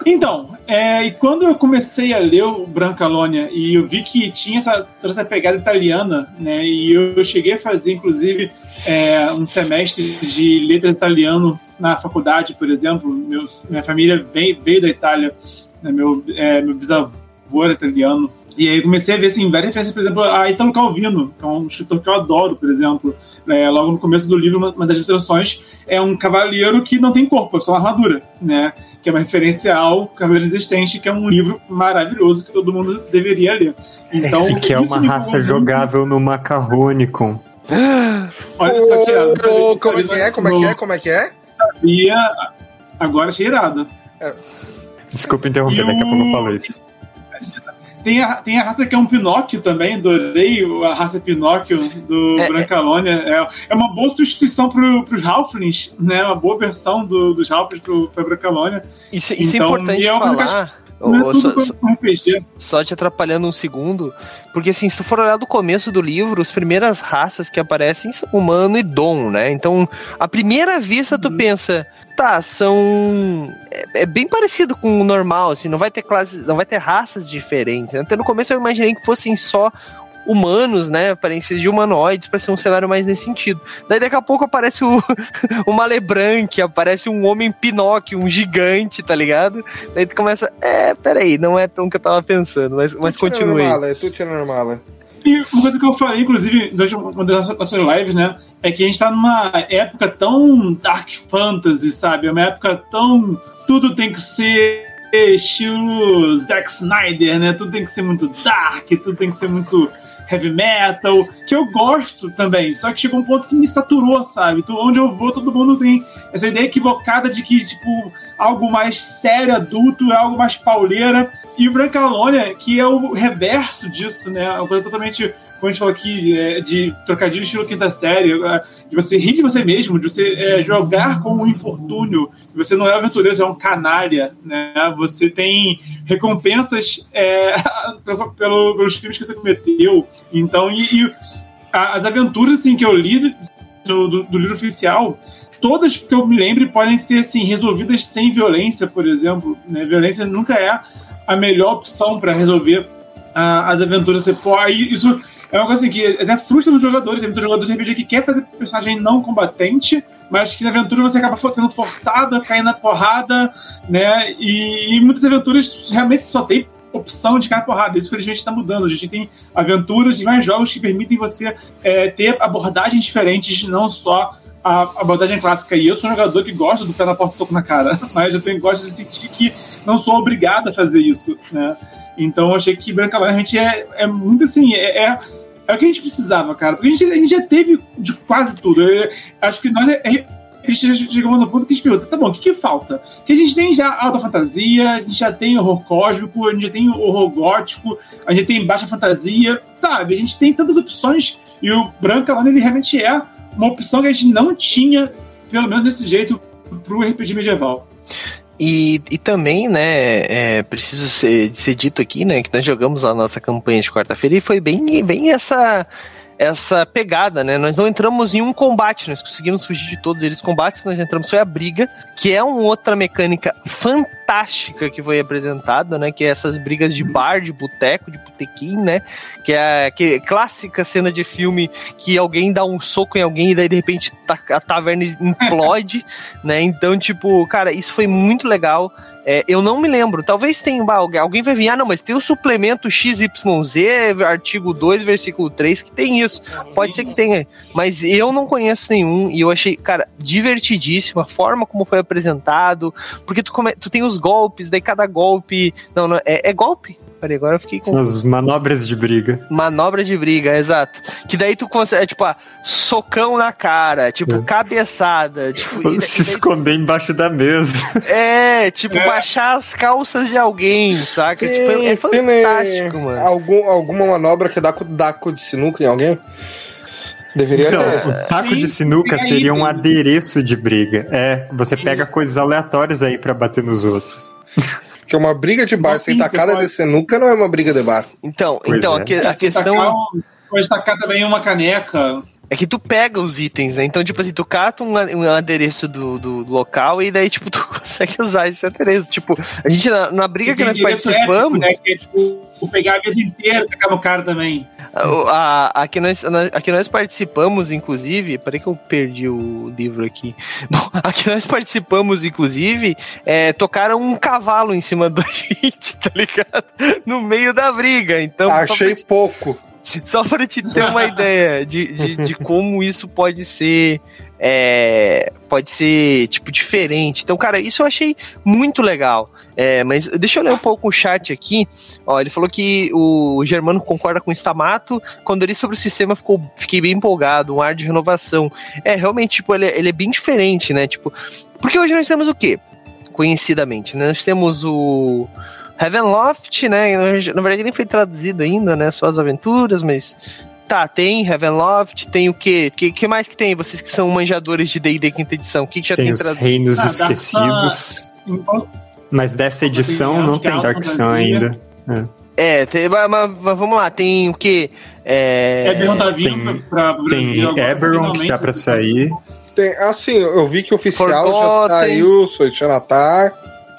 Então, é, e quando eu comecei a ler o Brancalônia e eu vi que tinha essa, toda essa pegada italiana, né? E eu cheguei a fazer, inclusive, é, um semestre de letras italiano na faculdade, por exemplo. Meu- minha família veio, veio da Itália, né, meu, é, meu bisavô avô era italiano. E aí comecei a ver assim, várias referências, por exemplo, a Italo Calvino, que é um escritor que eu adoro, por exemplo. É, logo no começo do livro, uma das ilustrações é um cavaleiro que não tem corpo, é só uma armadura, né? Que é uma referência ao Cavaleiro Resistente, que é um livro maravilhoso que todo mundo deveria ler. Então, Esse que é uma raça jogável no Macarronicon. Olha só que oh, Como é que é? Como é que é? Como é que é? Sabia. Agora achei irado. É. Desculpa interromper, daqui a pouco eu falo isso. Tem a, tem a raça que é um Pinóquio também, adorei a raça Pinóquio do é, Brancalônia. É, é uma boa substituição para os Halflings, né? Uma boa versão do, dos Halflings para Brancalônia. Isso, isso é então, é importante é falar. Não é só, RPG. Só te atrapalhando um segundo, porque assim, se tu for olhar do começo do livro, as primeiras raças que aparecem são humano e dom, né? Então, à primeira vista, tu uhum. pensa, tá, são. É, é, bem parecido com o normal, assim, não vai ter classes, não vai ter raças diferentes. Né? Até no começo eu imaginei que fossem só humanos, né? Aparências de humanoides para ser um cenário mais nesse sentido. Daí daqui a pouco aparece o, o Malebranque, aparece um homem Pinóquio, um gigante, tá ligado? Daí tu começa, é, peraí, não é tão que eu tava pensando, mas, mas continue. Normal, é tudo normal, é. E uma coisa que eu falei, inclusive, durante uma das nossas lives, né? É que a gente tá numa época tão dark fantasy, sabe? É uma época tão. Tudo tem que ser estilo Zack Snyder, né? Tudo tem que ser muito dark, tudo tem que ser muito heavy metal, que eu gosto também, só que chegou um ponto que me saturou, sabe? Então, onde eu vou, todo mundo tem essa ideia equivocada de que, tipo, algo mais sério, adulto, é algo mais pauleira. E o Brancalônia, que é o reverso disso, né? Uma coisa totalmente, como a gente falou aqui, é, de trocadilho estilo quinta série, é, de você rir de você mesmo, de você é, jogar com um infortúnio. Você não é aventureiro, você é um canalha, né? Você tem recompensas é, pelo, pelos crimes que você cometeu. Então, e, e as aventuras assim, que eu li do, do, do livro oficial todas que eu me lembre podem ser assim resolvidas sem violência, por exemplo. Né? Violência nunca é a melhor opção para resolver uh, as aventuras. Você pode, isso é uma coisa assim que até frustra os jogadores. Tem muitos jogadores de RPG que quer fazer personagem não combatente, mas que na aventura você acaba sendo forçado a cair na porrada, né? E, e muitas aventuras realmente só tem opção de cair na porrada. Isso, felizmente, está mudando. A gente tem aventuras e mais jogos que permitem você é, ter abordagens diferentes, não só a abordagem clássica. E eu sou um jogador que gosta do pé na porta e soco na cara, mas eu tenho, gosto de sentir que não sou obrigado a fazer isso, né? Então eu achei que Branca realmente é, é muito assim, é, é é o que a gente precisava, cara. Porque a gente, a gente já teve de quase tudo. Eu, acho que nós é, a gente chegamos no ponto que a gente pergunta, tá bom, o que, que falta? Que a gente tem já alta fantasia, a gente já tem horror cósmico, a gente já tem horror gótico, a gente tem baixa fantasia, sabe? A gente tem tantas opções e o Branca lá ele realmente é uma opção que a gente não tinha, pelo menos desse jeito, pro RPG medieval. E, e também, né, é preciso ser, ser dito aqui, né, que nós jogamos a nossa campanha de quarta-feira e foi bem, bem essa essa pegada, né? Nós não entramos em um combate, nós conseguimos fugir de todos eles combates, nós entramos foi a briga, que é uma outra mecânica fantástica que foi apresentada, né? Que é essas brigas de bar, de boteco, de botequim, né? Que é a que, clássica cena de filme que alguém dá um soco em alguém e daí de repente a taverna implode, né? Então, tipo, cara, isso foi muito legal. É, eu não me lembro, talvez tenha alguém vai vir, ah, não, mas tem o suplemento XYZ, artigo 2, versículo 3, que tem isso. Pode ser que tenha, mas eu não conheço nenhum e eu achei, cara, divertidíssimo a forma como foi apresentado, porque tu, come, tu tem os golpes, daí cada golpe. Não, não é, é golpe? Peraí, agora eu fiquei com. São as manobras de briga. Manobras de briga, exato. Que daí tu consegue, é, tipo, ah, socão na cara, tipo, é. cabeçada. Tipo, Ou se daí... esconder embaixo da mesa. É, tipo, é. baixar as calças de alguém, saca? Sim, tipo, é, é fantástico, mano. Algum, alguma manobra que dá com daco de sinuca em alguém? Deveria então, ter. O taco Sim, de sinuca seria um adereço de briga. É, você pega coisas aleatórias aí para bater nos outros. Porque uma briga de bar sem tacada pode... de sinuca não é uma briga de bar. Então, então é. a, que, a questão. Tacar, pode tacar também uma caneca. É que tu pega os itens, né? Então, tipo assim, tu cata um, um adereço do, do, do local e daí, tipo, tu consegue usar esse adereço. Tipo, a gente, na, na briga E que nós participamos. épico, né, que é, tipo, o pegar a mesa inteira e tacar no cara também. A, a, a, que nós, a que nós participamos, inclusive. Peraí que eu perdi o livro aqui. Bom, a que nós participamos, inclusive, é, tocaram um cavalo em cima da gente, tá ligado? No meio da briga. Então, Achei pouco. só para te ter uma ideia de, de, de como isso pode ser. é, pode ser, tipo, diferente. Então, cara, isso eu achei muito legal. É, mas deixa eu ler um pouco o chat aqui. Ó, ele falou que o Germano concorda com o Stamato. Quando ele sobre o sistema, ficou, fiquei bem empolgado, um ar de renovação. É, realmente, tipo, ele, ele é bem diferente, né? Tipo, porque hoje nós temos o quê? Conhecidamente, né? Nós temos o Heavenloft, né? Na verdade, nem foi traduzido ainda, né? Só as aventuras, mas. Tá, tem Heavenloft, tem o quê? O que, que mais que tem? Vocês que são manjadores de D&D quinta edição, o que, que já Tem tem, os traduzido? reinos Ah, esquecidos, mas dessa edição Tem não tem Dark Sun ainda. É, tem, mas, mas- mas vamos lá, tem o quê? É, Eberron tá vindo tem- pra, Tem Brasil agora, Eberron que tá pra sair. Tem, assim, eu vi que o oficial já Forgotten. saiu, foi Xanatar,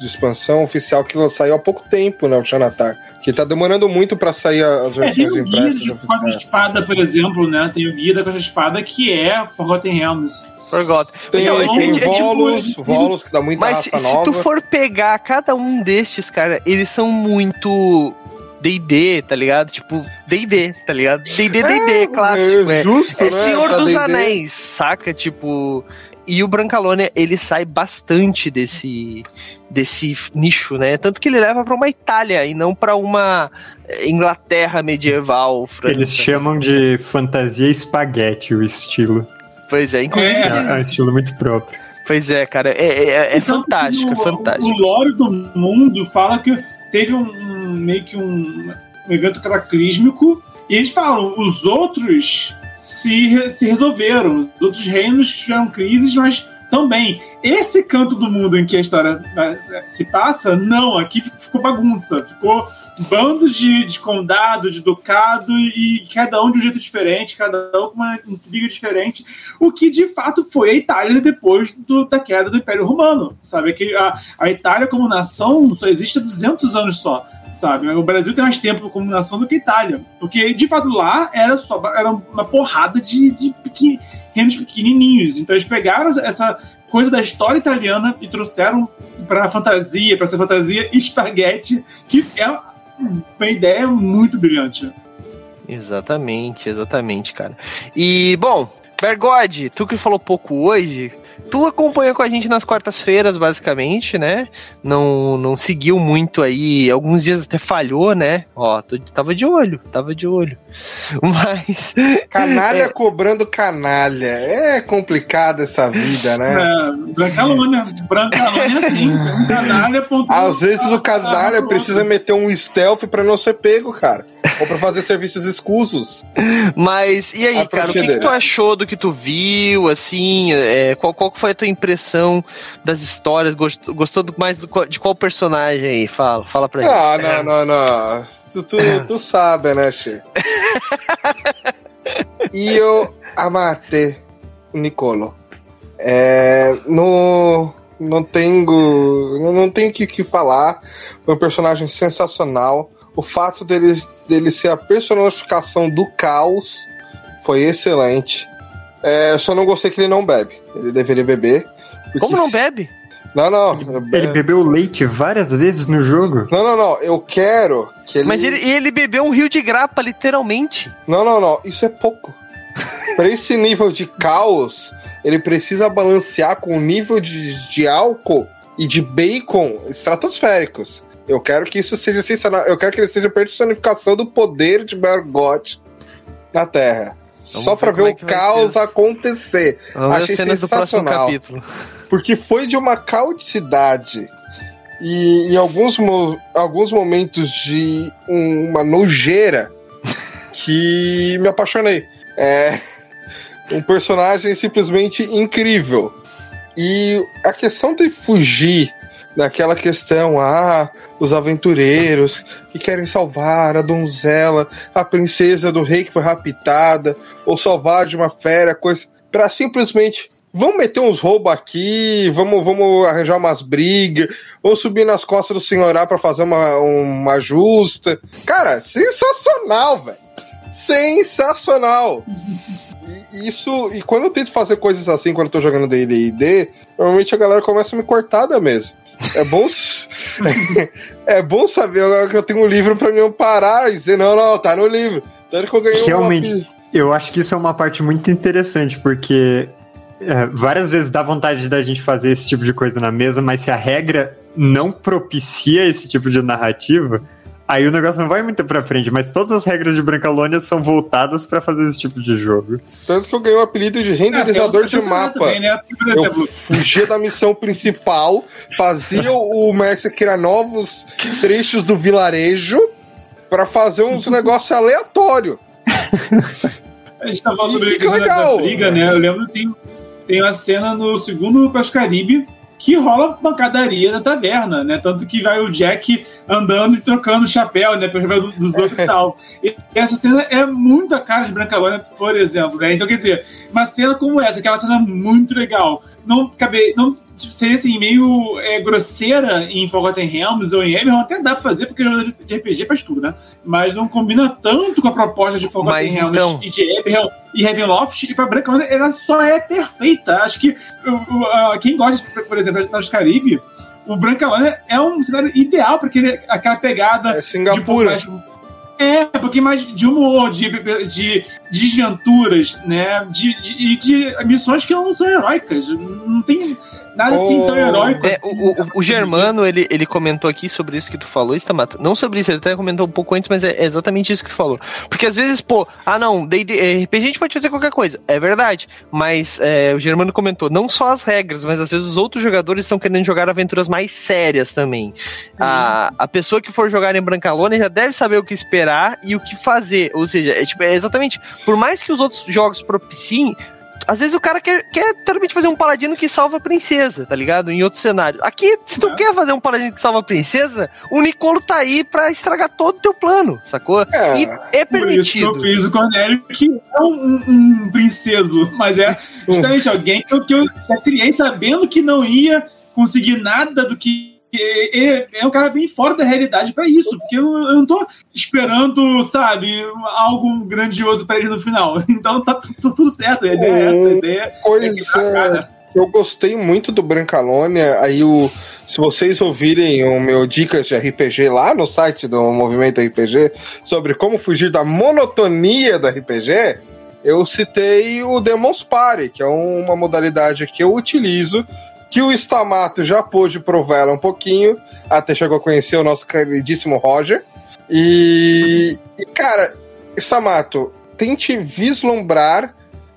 de expansão oficial que saiu há pouco tempo, né, o Xanatar. Que tá demorando muito pra sair as É, tem versões o guia impressas de Costa oficiais. Espada, por exemplo, né? Tem o guia da Costa Espada que é Forgotten Realms. Forgotten. Tem, Então, é tem tipo- Volos, Volos, que dá muita Mas raça se, se tu for pegar cada um destes, cara, eles são muito D&D, tá ligado? Tipo, D&D, tá ligado? D&D, D&D, clássico, é. justo, É né? Senhor pra dos D&D. Anéis, saca? Tipo. E o Brancalônia, ele sai bastante desse, desse nicho, né? Tanto que ele leva pra uma Itália e não pra uma eh, Inglaterra medieval, França. Eles chamam de fantasia espaguete o estilo. Pois é, inclusive. É, é um estilo muito próprio. Pois é, cara, é, é, é Então, fantástico, é o, fantástico. O lore do mundo fala que teve um, um- meio que um, um evento cataclísmico e eles falam, os outros se, se resolveram, os outros reinos tiveram crises, mas também. Esse canto do mundo em que a história eh, se passa, não, aqui ficou bagunça, ficou bandos de, de condado, de ducado, e cada um de um jeito diferente, cada um com uma intriga diferente, o que de fato foi a Itália depois do- da queda do Império Romano, sabe? Que a, a Itália como nação só existe há 200 anos só, sabe? O Brasil tem mais tempo como nação do que a Itália, porque de fato lá era só era uma porrada de, de pequen- reinos pequenininhos, então eles pegaram essa coisa da história italiana e trouxeram para fantasia, para essa fantasia espaguete, que é uma ideia muito brilhante. Exatamente, exatamente, cara. E, bom, Bergode, tu que falou pouco hoje, tu acompanha com a gente nas quartas-feiras, basicamente, né? Não, não seguiu muito aí, alguns dias até falhou, né? Ó, tu tava de olho, tava de olho. Mas. Canalha É. cobrando canalha. É complicado essa vida, né? É, Brancalônia. Brancalônia é assim. Um canalha Às vezes o canalha precisa meter um stealth pra não ser pego, cara. Ou pra fazer serviços escusos. Mas, e aí, A cara, o que, que tu achou do que tu viu, assim, é, qual, qual que foi a tua impressão das histórias, gostou, gostou mais do, qual- de qual personagem aí? Fala, fala pra Ah, gente. não, não, não. Tu, tu, tu sabe, né, Che? Io amate Nicolo. É, no, não tenho, não- não tenho o que, que falar. Foi um personagem sensacional. O fato dele, dele ser a personificação do caos foi excelente. É, eu só não gostei que ele não bebe. Ele deveria beber. porque Como não se- bebe? Não, não. Ele bebeu leite várias vezes no jogo. Não, não, não. Eu quero que ele. Mas ele, ele bebeu um rio de grapa, literalmente. Não, não, não. Isso é pouco. Para esse nível de caos, ele precisa balancear com o nível de, de álcool e de bacon estratosféricos. Eu quero que isso seja sensacional. Eu quero que ele seja a personificação do poder de Bergot na Terra. Só ver pra ver como é o vai caos ser. acontecer. Vamos ver Achei sensacional. Porque foi de uma cauticidade e em alguns, mo- alguns momentos de um- uma nojeira que me apaixonei. É um personagem simplesmente incrível. E a questão de fugir naquela questão, ah, os aventureiros que querem salvar a donzela, a princesa do rei que foi raptada, ou salvar de uma fera, coisa, para simplesmente vamos meter uns roubos aqui, vamos, vamos arranjar umas brigas, vamos subir nas costas do senhorá para fazer uma, uma justa. Cara, sensacional, velho. Sensacional. E isso, e quando eu tento fazer coisas assim, quando eu tô jogando D&D, normalmente a galera começa a me cortar da mesa. É bom, é bom saber que eu tenho um livro para me amparar e dizer, não, não, tá no livro. Tanto que eu ganhei Realmente, uma... eu acho que isso é uma parte muito interessante, porque é, várias vezes dá vontade da gente fazer esse tipo de coisa na mesa, mas se a regra não propicia esse tipo de narrativa, aí o negócio não vai muito pra frente. Mas todas as regras de Brancalônia são voltadas para fazer esse tipo de jogo. Tanto que eu ganhei o apelido de renderizador de mapa. Também, né? Eu fugia da missão principal, fazia o mestre criar novos trechos do vilarejo para fazer uns negócios aleatórios. A gente tá falando sobre a briga, né? Eu lembro que tem tem uma cena no segundo Caribe que rola pancadaria na taverna, né? Tanto que vai o Jack andando e trocando chapéu, né? Pelo dos outros e tal. E essa cena é muito a cara de Brancalônia, por exemplo, né? Então, quer dizer, uma cena como essa, que é uma cena muito legal, não cabe, não seria assim, meio é, grosseira em Forgotten Realms ou em Eberron, até dá pra fazer, porque de RPG faz tudo, né? Mas não combina tanto com a proposta de Forgotten Realms então... e de Eberron e Ravenloft, e pra Branca ela só é perfeita. Acho que uh, quem gosta, por exemplo, de Estados Caribe, o Brancalônia é um cenário ideal para aquela pegada é Singapura. de é, um pouquinho mais de humor, de, de, de desventuras, né? De, de, de missões que não são heróicas. Não tem Nada assim tão heróico. É, assim, o, o, o, Germano, ele, ele comentou aqui sobre isso que tu falou, Stamata. Não sobre isso, ele até comentou um pouco antes, mas é exatamente isso que tu falou. Porque às vezes, pô, ah não, D &D, RPG a gente pode fazer qualquer coisa. É verdade. Mas é, o Germano comentou, não só as regras, mas às vezes os outros jogadores estão querendo jogar aventuras mais sérias também. A, a pessoa que for jogar em Brancalone já deve saber o que esperar e o que fazer. Ou seja, é, tipo, é exatamente, por mais que os outros jogos propiciem, às vezes o cara quer, quer totalmente fazer um paladino que salva a princesa, tá ligado? Em outros cenários. Aqui, se tu é. quer fazer um paladino que salva a princesa, o Nicolo tá aí pra estragar todo o teu plano, sacou? É, e é permitido. Por isso que eu fiz o Cornélio, que é um, um, princeso, mas é justamente alguém que eu, que eu criei sabendo que não ia conseguir nada do que é, é um cara bem fora da realidade para isso, porque eu, eu, não tô esperando, sabe, algo grandioso para ele no final. Então tá tudo certo, a ideia é essa, a ideia pois é, eu gostei muito do Brancalônia, aí o se vocês ouvirem o meu dicas de RPG lá no site do Movimento RPG sobre como fugir da monotonia do RPG, eu citei o Demon's Party, que é uma modalidade que eu utilizo que o Stamato já pôde provar ela um pouquinho, até chegou a conhecer o nosso queridíssimo Roger. E, e cara, Stamato, tente vislumbrar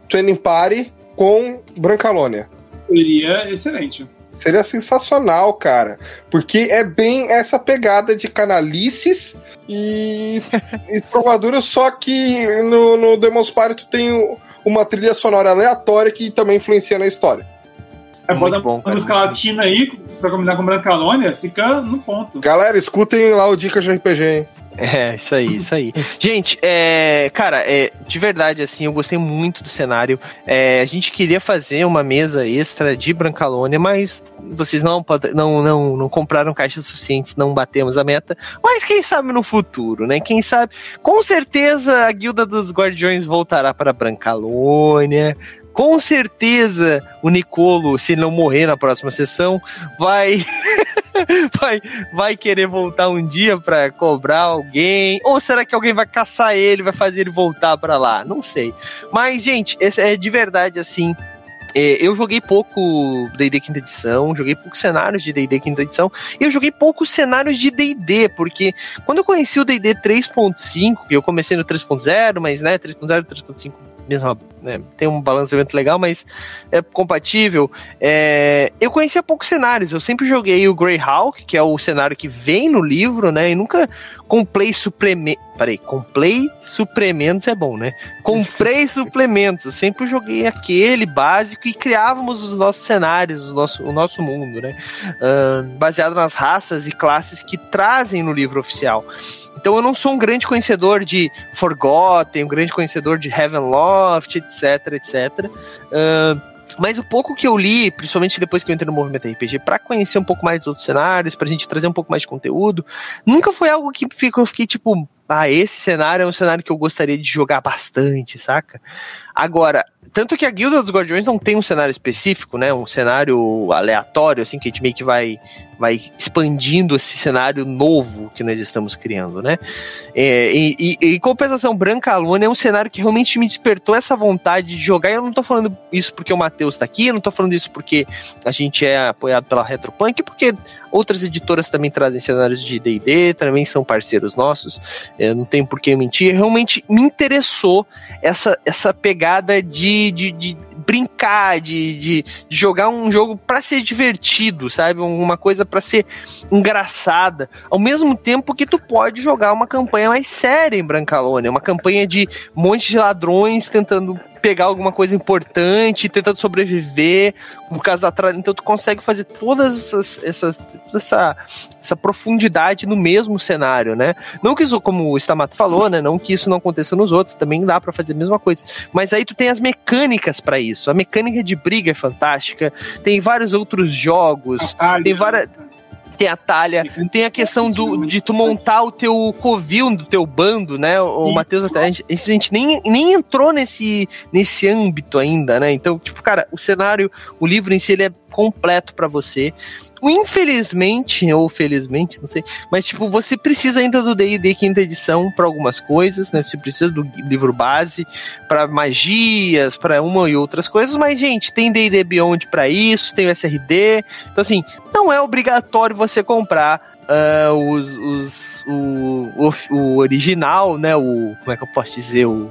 Twin Party com Brancalônia. Seria excelente. Seria sensacional, cara. Porque é bem essa pegada de canalices e, e provadura, só que no, no Demon's Party tu tem uma trilha sonora aleatória que também influencia na história. É, bota bom, a música latina aí, pra combinar com Brancalônia, fica no ponto. Galera, escutem lá o Dicas de RPG, hein? É, isso aí, isso aí. gente, é, cara, é, de verdade, assim, eu gostei muito do cenário. É, a gente queria fazer uma mesa extra de Brancalônia, mas vocês não, não, não, não compraram caixas suficientes, não batemos a meta. Mas quem sabe no futuro, né? Quem sabe? Com certeza a Guilda dos Guardiões voltará para Brancalônia com certeza o Nicolo, se não morrer na próxima sessão, vai vai, vai querer voltar um dia para cobrar alguém? Ou será que alguém vai caçar ele, vai fazer ele voltar para lá? Não sei. Mas, gente, esse é de verdade assim. É, eu joguei pouco D&D quinta edição, joguei poucos cenários de D&D quinta edição, e eu joguei poucos cenários de D&D, porque quando eu conheci o D&D 3.5, eu comecei no 3.0, mas né, 3.0 3.5 mesma né, tem um balanceamento legal, mas é compatível. É, eu conhecia poucos cenários, eu sempre joguei o Greyhawk, que é o cenário que vem no livro, né? E nunca comprei suplementos. Peraí, comprei suplementos é bom, né? Comprei suplementos, sempre joguei aquele básico e criávamos os nossos cenários, o nosso, o nosso mundo, né? Uh, baseado nas raças e classes que trazem no livro oficial. Então eu não sou um grande conhecedor de Forgotten, um grande conhecedor de Heavenloft, etc, etc. Uh, mas o pouco que eu li, principalmente depois que eu entrei no movimento RPG, para conhecer um pouco mais dos outros cenários, pra gente trazer um pouco mais de conteúdo, nunca foi algo que eu fiquei tipo, ah, esse cenário é um cenário que eu gostaria de jogar bastante, saca? Agora, tanto que a Guilda dos Guardiões não tem um cenário específico, né? Um cenário aleatório, assim, que a gente meio que vai, vai expandindo esse cenário novo que nós estamos criando, né? É, e, e, e, compensação, Branca Luna é um cenário que realmente me despertou essa vontade de jogar. E eu não tô falando isso porque o Matheus tá aqui, eu não tô falando isso porque a gente é apoiado pela Retropunk, porque outras editoras também trazem cenários de D&D, também são parceiros nossos, eu não tenho por que mentir. Realmente me interessou essa, essa pegada de de, de, brincar, de, de, jogar um jogo para ser divertido, sabe? Uma coisa para ser engraçada. Ao mesmo tempo que tu pode jogar uma campanha mais séria em Brancalônia, uma campanha de monte de ladrões tentando pegar alguma coisa importante, tentando sobreviver, no caso da tralha. Então tu consegue fazer todas essas, essas essa, essa profundidade no mesmo cenário, né? Não que isso, como o Stamato falou, né? Não que isso não aconteça nos outros, também dá para fazer a mesma coisa. Mas aí tu tem as mecânicas para isso. A mecânica de briga é fantástica, tem vários outros jogos, tem várias tem a talha, tem a questão do, de tu montar o teu covil do teu bando, né? O Matheus, a gente, a gente nem, nem entrou nesse, nesse âmbito ainda, né? Então, tipo, cara, o cenário, o livro em si, ele é completo para você. Infelizmente, ou felizmente, não sei, mas tipo, você precisa ainda do D&D quinta edição para algumas coisas, né? Você precisa do livro base para magias, para uma e outras coisas, mas gente, tem D&D Beyond para isso, tem o SRD. Então assim, não é obrigatório você comprar Uh, os, os, o, o, o, original, né? O. Como é que eu posso dizer? O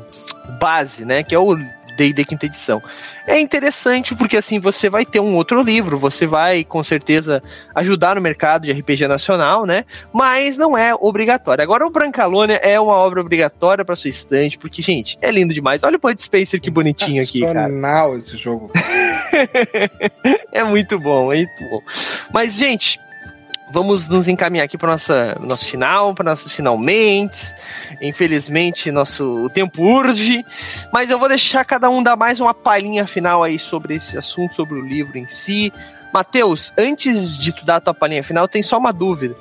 base, né? Que é o D&D quinta edição. É interessante porque assim você vai ter um outro livro, você vai com certeza ajudar no mercado de RPG nacional, né? Mas não é obrigatório. Agora o Brancalônia é uma obra obrigatória para sua estante, porque gente, é lindo demais. Olha o Point Spencer que bonitinho aqui, cara. Esse jogo. é muito bom, é muito bom. Mas gente, vamos nos encaminhar aqui para nossa nosso final, para nossos finalmente. Infelizmente, nosso o tempo urge, mas eu vou deixar cada um dar mais uma palhinha final aí sobre esse assunto, sobre o livro em si. Matheus, antes de tu dar a tua palhinha final, tem só uma dúvida.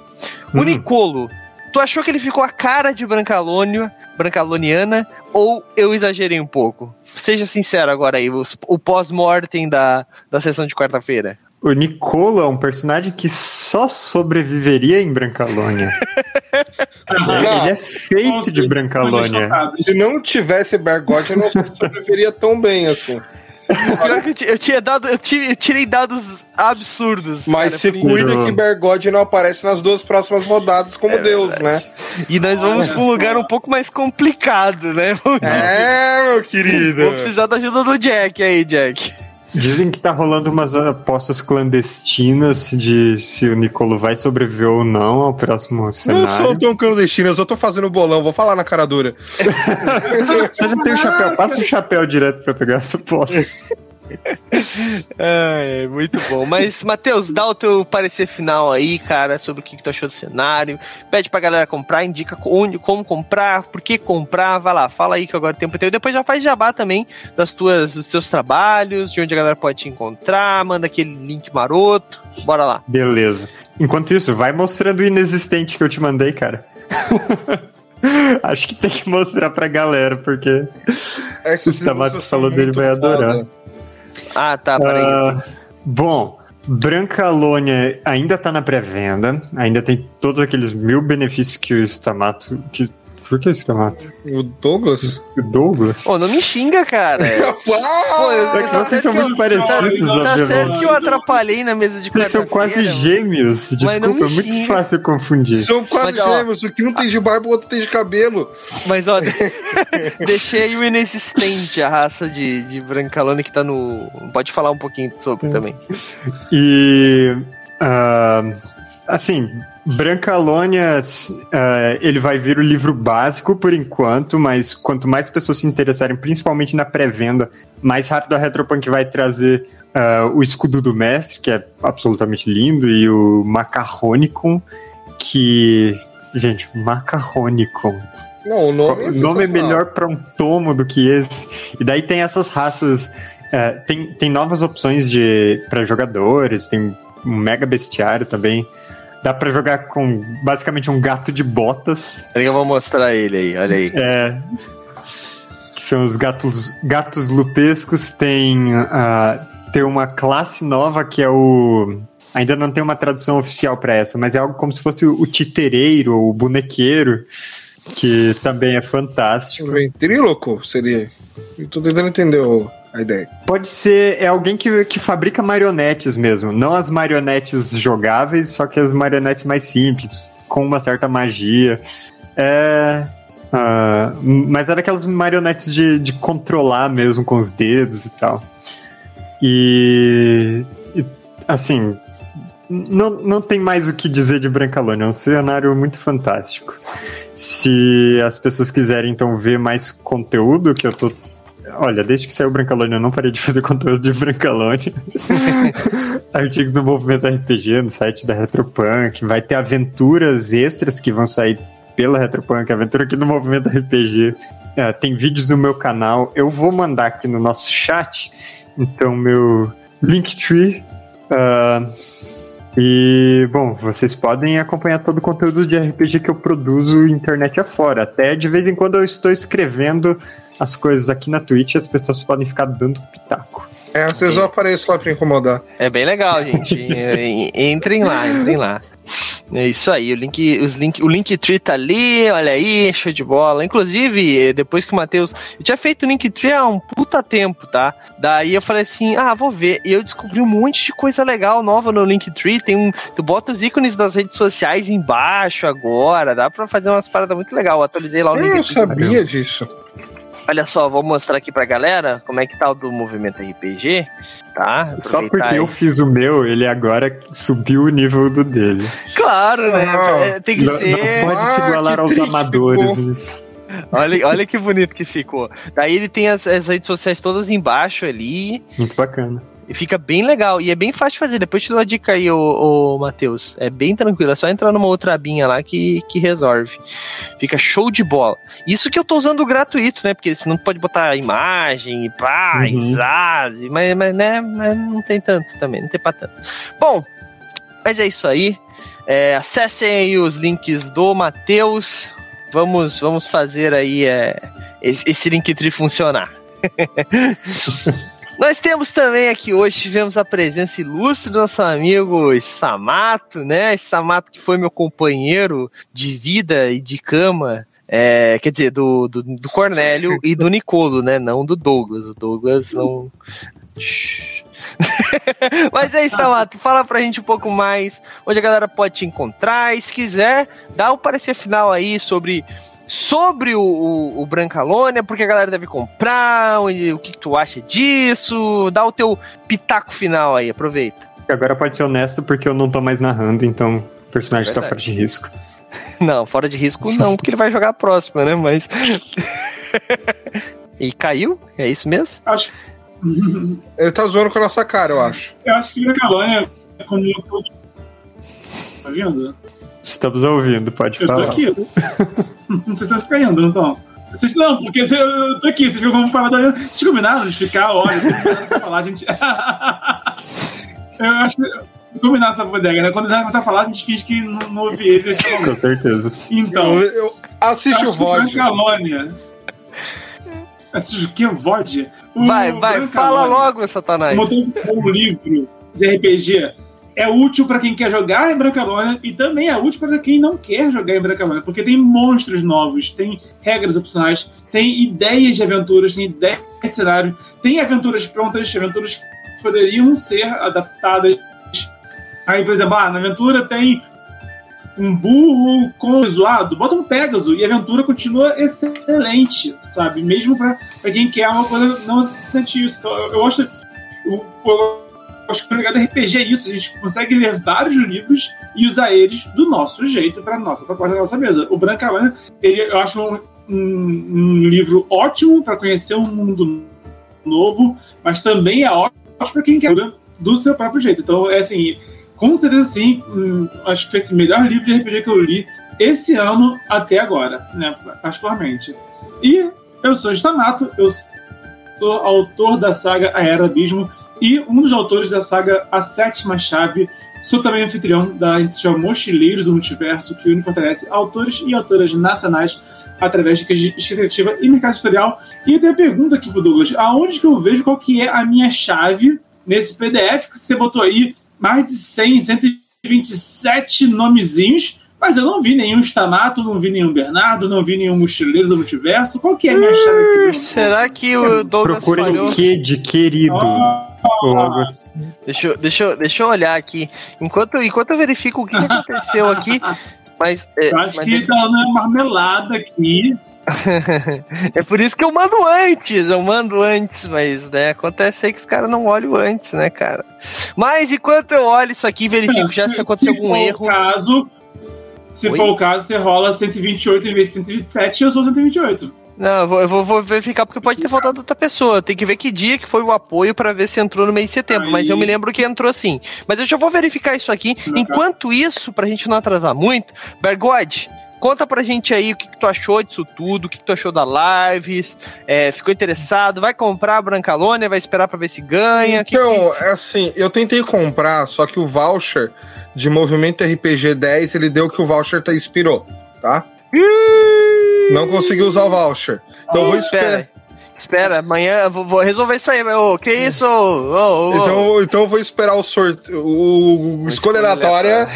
Hum. O Nicolo, tu achou que ele ficou a cara de Brancalônia, Brancaloniana, ou eu exagerei um pouco? Seja sincero agora aí, os, o pós-mortem da, da sessão de quarta-feira. O Nicolo é um personagem que só sobreviveria em Brancalônia. Ele é feito Nossa, de Brancalônia. Se não tivesse Bergotti, eu não sobreviveria tão bem assim. Pior que eu, tinha dado, eu, tirei dados absurdos. Mas cara, se cuida que Bergode não aparece nas duas próximas rodadas como é Deus, né? E nós vamos para um lugar um pouco mais complicado, né? É, meu querido. Vou precisar da ajuda do Jack aí, Jack. Dizem que tá rolando umas apostas clandestinas de se o Nicolo vai sobreviver ou não ao próximo cenário. Não sou tão clandestino, eu só tô fazendo bolão, vou falar na cara dura. Você já tem o chapéu, passa o chapéu direto pra pegar essa aposta. é, muito bom. Mas, Matheus, dá o teu parecer final aí, cara, sobre o que, que tu achou do cenário. Pede pra galera comprar, indica onde, como comprar, por que comprar. Vai lá, fala aí que agora tem tempo teu. Depois já faz jabá também das tuas, dos teus trabalhos, de onde a galera pode te encontrar, manda aquele link maroto. Bora lá. Beleza. Enquanto isso, vai mostrando o inexistente que eu te mandei, cara. Acho que tem que mostrar pra galera, porque é, o Stamato falou dele vai adorar. Foda. Ah, tá, peraí. Uh, bom, Brancalônia ainda tá na pré-venda, ainda tem todos aqueles mil benefícios que o Stamato, que Por que Stamato? O Douglas? O Douglas? Pô, não me xinga, cara. Pô, eu, É que vocês são muito parecidos, Tá obviamente. certo que eu atrapalhei na mesa de Vocês são quase gêmeos. Desculpa, é muito xinga. fácil confundir. São quase Mas, ó. gêmeos. O que um tem de barba, o outro tem de cabelo. Mas ó, deixei o inexistente a raça de, de Brancalone que tá no. Pode falar um pouquinho sobre também. E. ah, assim, Brancalônia, ah, ele vai vir o livro básico por enquanto, mas quanto mais pessoas se interessarem, principalmente na pré-venda, mais rápido a Retropunk vai trazer ah, o escudo do mestre, que é absolutamente lindo, e o Macarronicon, que. Gente, Macarronicon. Não, o nome é, O nome é melhor para um tomo do que esse. E daí tem essas raças. é, tem, tem novas opções de para jogadores, tem um mega bestiário também. Dá pra jogar com basicamente um gato de botas. Eu vou mostrar ele aí, olha aí. É, que são os gatos, gatos lupescos. Tem, ah, tem uma classe nova que é o. Ainda não tem uma tradução oficial para essa, mas é algo como se fosse o, o titereiro ou o bonequeiro, que também é fantástico. O ventríloco seria. Eu tô tentando entender o- a ideia. Pode ser, é alguém que, que fabrica marionetes mesmo. Não as marionetes jogáveis, só que as marionetes mais simples, com uma certa magia. É. ah, mas era aquelas marionetes de, de controlar mesmo com os dedos e tal. E. e, assim. Não, não tem mais o que dizer de Brancalônia, é um cenário muito fantástico. Se as pessoas quiserem então ver mais conteúdo que eu tô Olha, desde que saiu Brancalônia eu não parei de fazer conteúdo de Brancalônia. Artigos do Movimento RPG no site da Retropunk. Vai ter aventuras extras que vão sair pela Retropunk, aventura aqui no Movimento RPG. É, tem vídeos no meu canal. Eu vou mandar aqui no nosso chat. Então, meu Linktree. ah, e, bom, vocês podem acompanhar todo o conteúdo de RPG que eu produzo internet afora. Até de vez em quando eu estou escrevendo as coisas aqui na Twitch e as pessoas podem ficar dando pitaco. É, vezes eu apareço lá pra incomodar. É bem legal, gente. Entrem lá, entrem lá. É isso aí, o link, os link, o Linktree tá ali, olha aí, show de bola. Inclusive, depois que o Matheus. Eu tinha feito o Linktree há um puta tempo, tá? Daí eu falei assim: ah, vou ver. E eu descobri um monte de coisa legal nova no Linktree. Tem um. Tu bota os ícones das redes sociais embaixo agora. Dá pra fazer umas paradas muito legais. Eu atualizei lá o Eu não Linktree. sabia disso. Olha só, vou mostrar aqui pra galera como é que tá o do movimento RPG, tá? Só porque aí. eu fiz o meu, ele agora subiu o nível do dele. Claro, né? Ah, É, Tem que Não, ser. não pode se Ah, igualar aos amadores. isso. Olha, olha que bonito que ficou. Daí ele tem as, as redes sociais todas embaixo ali. Muito bacana. E fica bem legal. E é bem fácil de fazer. Depois te dou a dica aí, ô, ô Matheus. É bem tranquilo. É só entrar numa outra abinha lá que, que resolve. Fica show de bola. Isso que eu tô usando gratuito, né? Porque senão pode botar imagem e pá, Uhum. e zaz, mas, mas, né? Mas não tem tanto também. Não tem pra tanto. Bom, mas é isso aí. É, acessem aí os links do Matheus. Vamos, vamos fazer aí é, esse, esse Linktree funcionar. Nós temos também aqui hoje, tivemos a presença ilustre do nosso amigo Stamato, né? Stamato que foi meu companheiro de vida e de cama. é, quer dizer, do, do, do Cornélio e do Nicolo, né? Não do Douglas. O Douglas não. Mas é isso, Stamato. Fala pra gente um pouco mais onde a galera pode te encontrar. E se quiser, dá o parecer final aí sobre sobre o, o, o Brancalônia, porque a galera deve comprar, onde- o que, que tu acha disso, dá o teu pitaco final aí, aproveita. Agora pode ser honesto porque eu não tô mais narrando, então o personagem tá Verdade. fora de risco. Não, fora de risco não, porque ele vai jogar a próxima, né, mas... e caiu? É isso mesmo? Acho, Ele tá zoando com a nossa cara, eu acho. eu acho que Calônia, como todo. Tá vendo? Estamos ouvindo, pode Eu estou falar. aqui. Vocês estão se caindo, não estão? Vocês não, porque eu eu tô aqui, vocês ficam como parada. Vocês combinaram de ficar, olha, combinaram falar, a gente. eu acho que. Combinado essa bodega, né? Quando já começar a falar, a gente finge que não, não ouve ele. Com certeza. Então. Eu, eu- assiste o acho que o VOD. Brancalônia. Assiste o que? VOD? O Vai, vai, fala logo, Satanás. Botou um livro de RPG é útil para quem quer jogar em Brancalônia e também é útil para quem não quer jogar em Brancalônia, porque tem monstros novos, tem regras opcionais, tem ideias de aventuras, tem ideias de cenário, tem aventuras prontas, aventuras que poderiam ser adaptadas. Aí, por exemplo, ah, na aventura tem um burro com zoado, bota um Pégaso e a aventura continua excelente, sabe? Mesmo para quem quer uma coisa não sente isso. Então, eu, eu acho. Eu, eu, acho que o legal do RPG é isso, a gente consegue ler vários livros e usar eles do nosso jeito para nossa proposta da nossa mesa. O Branca ele eu acho um, um, livro ótimo para conhecer um mundo novo, mas também é ótimo para quem quer do seu próprio jeito. Então, é assim, com certeza sim, hum, acho que foi esse melhor livro de RPG que eu li esse ano até agora, né, particularmente. E eu sou Stamato, eu sou autor da saga A Era Abismo e um dos autores da saga A Sétima Chave. Sou também anfitrião da instituição Mochileiros do Multiverso, que une e fortalece autores e autoras nacionais através de escrita e mercado editorial. E eu tenho a pergunta aqui pro Douglas, aonde que eu vejo qual que é a minha chave nesse PDF que você botou aí mais de 100, 127 nomezinhos, mas eu não vi nenhum Stamato, não vi nenhum Bernardo, não vi nenhum Mochileiro do Multiverso. Qual que é a minha chave aqui? Será que o Douglas Procure falhou? o que de querido. Oh. Deixa, eu- deixa, eu- deixa eu olhar aqui. Enquanto, enquanto eu verifico o que, que aconteceu aqui, mas... É, Eu acho mas que tá dando marmelada aqui. é por isso que eu mando antes, eu mando antes, mas né, acontece aí que os caras não olham antes, né, cara? Mas enquanto eu olho isso aqui, verifico já se aconteceu algum for erro. Caso, se Oi? for o caso, você rola 128 em vez de 127 eu sou 128. Não, eu vou, eu vou, verificar porque pode ter faltado outra pessoa. Tem que ver que dia que foi o apoio pra ver se entrou no mês de setembro. Aí. Mas eu me lembro que entrou sim. Mas eu já vou verificar isso aqui. Enquanto isso, pra gente não atrasar muito, Bergode, conta pra gente aí o que, que tu achou disso tudo, o que, que tu achou da lives, é, ficou interessado, vai comprar a Brancalônia, vai esperar pra ver se ganha. que Então, que- é assim, eu tentei comprar, só que o voucher de Movimento RPG 10, ele deu que o voucher tá expirou, tá? Não consegui usar o voucher. Então eu vou esperar. Espera, amanhã eu vou, resolver isso aí. Ô, que isso? Ô, ô, ô. Então, então eu vou esperar o sorteio. O, o escolha aleatória.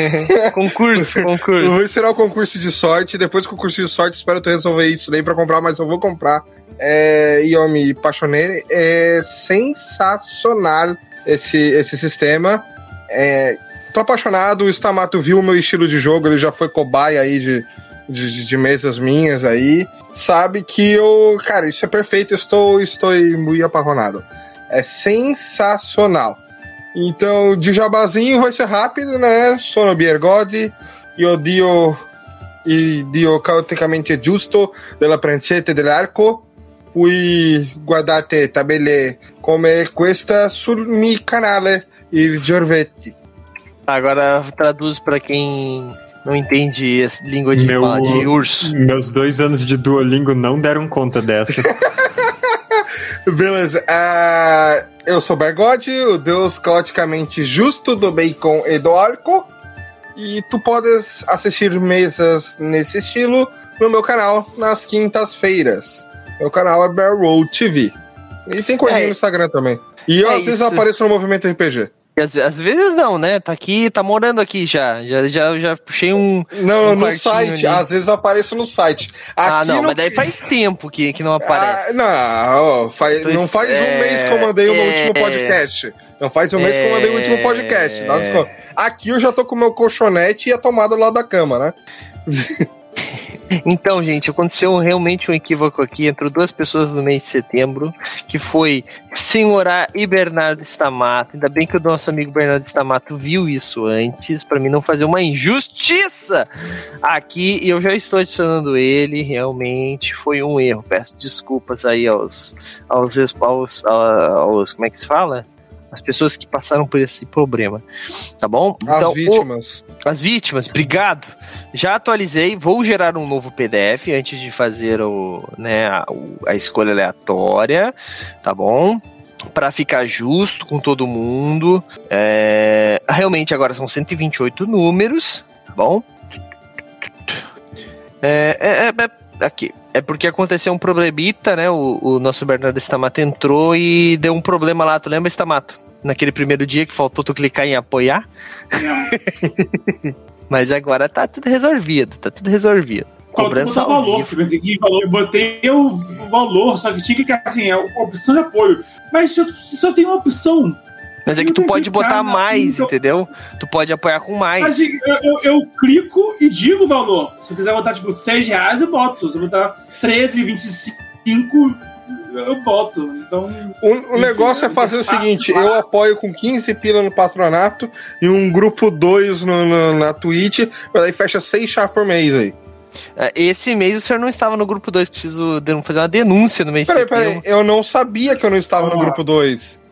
concurso, Eu concurso. vou esperar o concurso de sorte. Depois do concurso de sorte, espero tu resolver isso daí pra comprar, mas eu vou comprar. É, e eu me apaixonei. É sensacional esse, esse sistema. É, tô apaixonado. O Stamato viu o meu estilo de jogo, ele já foi cobaia aí de, de, de mesas minhas aí. Sabe que eu. Cara, isso é perfeito. Eu estou, estou muito apaixonado. É sensacional. Então, de jabazinho vai ser rápido, né? Sono Biergodi, io dio il dio caoticamente giusto della prancetta e dell'arco. Poi guardate tabelle come questa sul mio canale, il Giorvetti. Agora traduz pra quem não entende essa língua de, Meu- fala de urso. Meus dois anos de Duolingo não deram conta dessa. Beleza. ah, eu sou Bergode, o deus caoticamente justo do bacon e do arco. E tu podes assistir mesas nesse estilo no meu canal nas quintas-feiras. Meu canal é Bear Road TV. E tem coisinha É. no Instagram também. E eu É às vezes isso. apareço no Movimento RPG. E às, às vezes não, né? Tá aqui, tá morando aqui já. Já, já, já puxei um. Não, Um no site. ali. Às vezes apareço no site. Aqui ah, não, no- mas daí faz tempo que, que não Ah, aparece. não, ó, faz- Então, não faz um é, mês que eu mandei o meu é, último podcast. Não faz um mês que eu mandei o último podcast. Dá um É. desconto. Aqui eu já tô com o meu colchonete e a tomada lado da cama, né? Então, gente, aconteceu realmente um equívoco aqui. Entrou duas pessoas no mês de setembro, que foi Senhorá e Bernardo Stamato. Ainda bem que o nosso amigo Bernardo Stamato viu isso antes, pra mim não fazer uma injustiça aqui. E eu já estou adicionando ele, realmente foi um erro. Peço desculpas aí aos, aos, aos, aos como é que se fala? As pessoas que passaram por esse problema, tá bom? As o- vítimas. as vítimas, obrigado. Já atualizei, vou gerar um novo PDF antes de fazer o, né, a, o- a escolha aleatória, tá bom? Para ficar justo com todo mundo. É, realmente agora são 128 números, tá bom? É, é, é- é- aqui. É porque aconteceu um problemita, né? O, o nosso Bernardo Stamato entrou e deu um problema lá. Tu lembra, Stamato? Naquele primeiro dia que faltou tu clicar em apoiar. Mas agora tá tudo resolvido, tá tudo resolvido. Cobrança ao valor, vivo. Assim, que valor. Eu botei o valor, só que tinha que clicar assim, é opção de apoio. Mas se eu, eu tenho uma opção. Mas é que tu pode botar mais, entendeu? Tu pode apoiar com mais. Mas eu, eu, eu, clico e digo o valor. Se eu quiser botar, tipo, 6 reais, eu boto. Se eu botar 13, 25, eu boto. Então. O, o negócio é fazer o seguinte: eu apoio com 15 pila no patronato e um grupo 2 no, no, na Twitch, daí fecha 6 chá por mês aí. É, esse mês o senhor não estava no grupo 2, preciso fazer uma denúncia no mês Peraí, peraí, eu não sabia que eu não estava no grupo 2.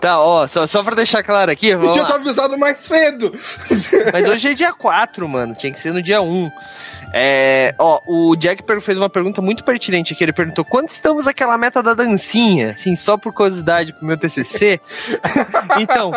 Tá, ó, só, só pra deixar claro aqui. Eu tinha avisado mais cedo. Mas hoje é dia 4, mano. Tinha que ser no dia 1. É, ó, o Jack fez uma pergunta muito pertinente aqui. Ele perguntou: quando estamos aquela meta da dancinha? Assim, só por curiosidade pro meu TCC. então,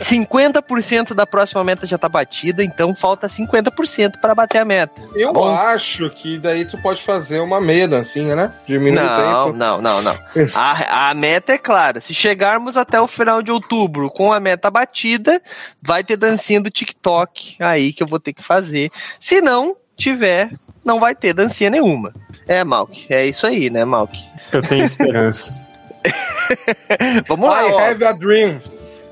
50% da próxima meta já tá batida, então falta 50% para bater a meta. Eu Bom, acho que daí tu pode fazer uma meia dancinha, né? Diminuir não, o tempo. Não, não, não. a, a meta é clara. Se chegarmos até o final de outubro com a meta batida, vai ter dancinha do TikTok aí que eu vou ter que fazer. Se não, tiver, não vai ter dancinha nenhuma. É, Malk, é isso aí, né, Malk? Eu tenho esperança. vamos lá, I ó. have a dream.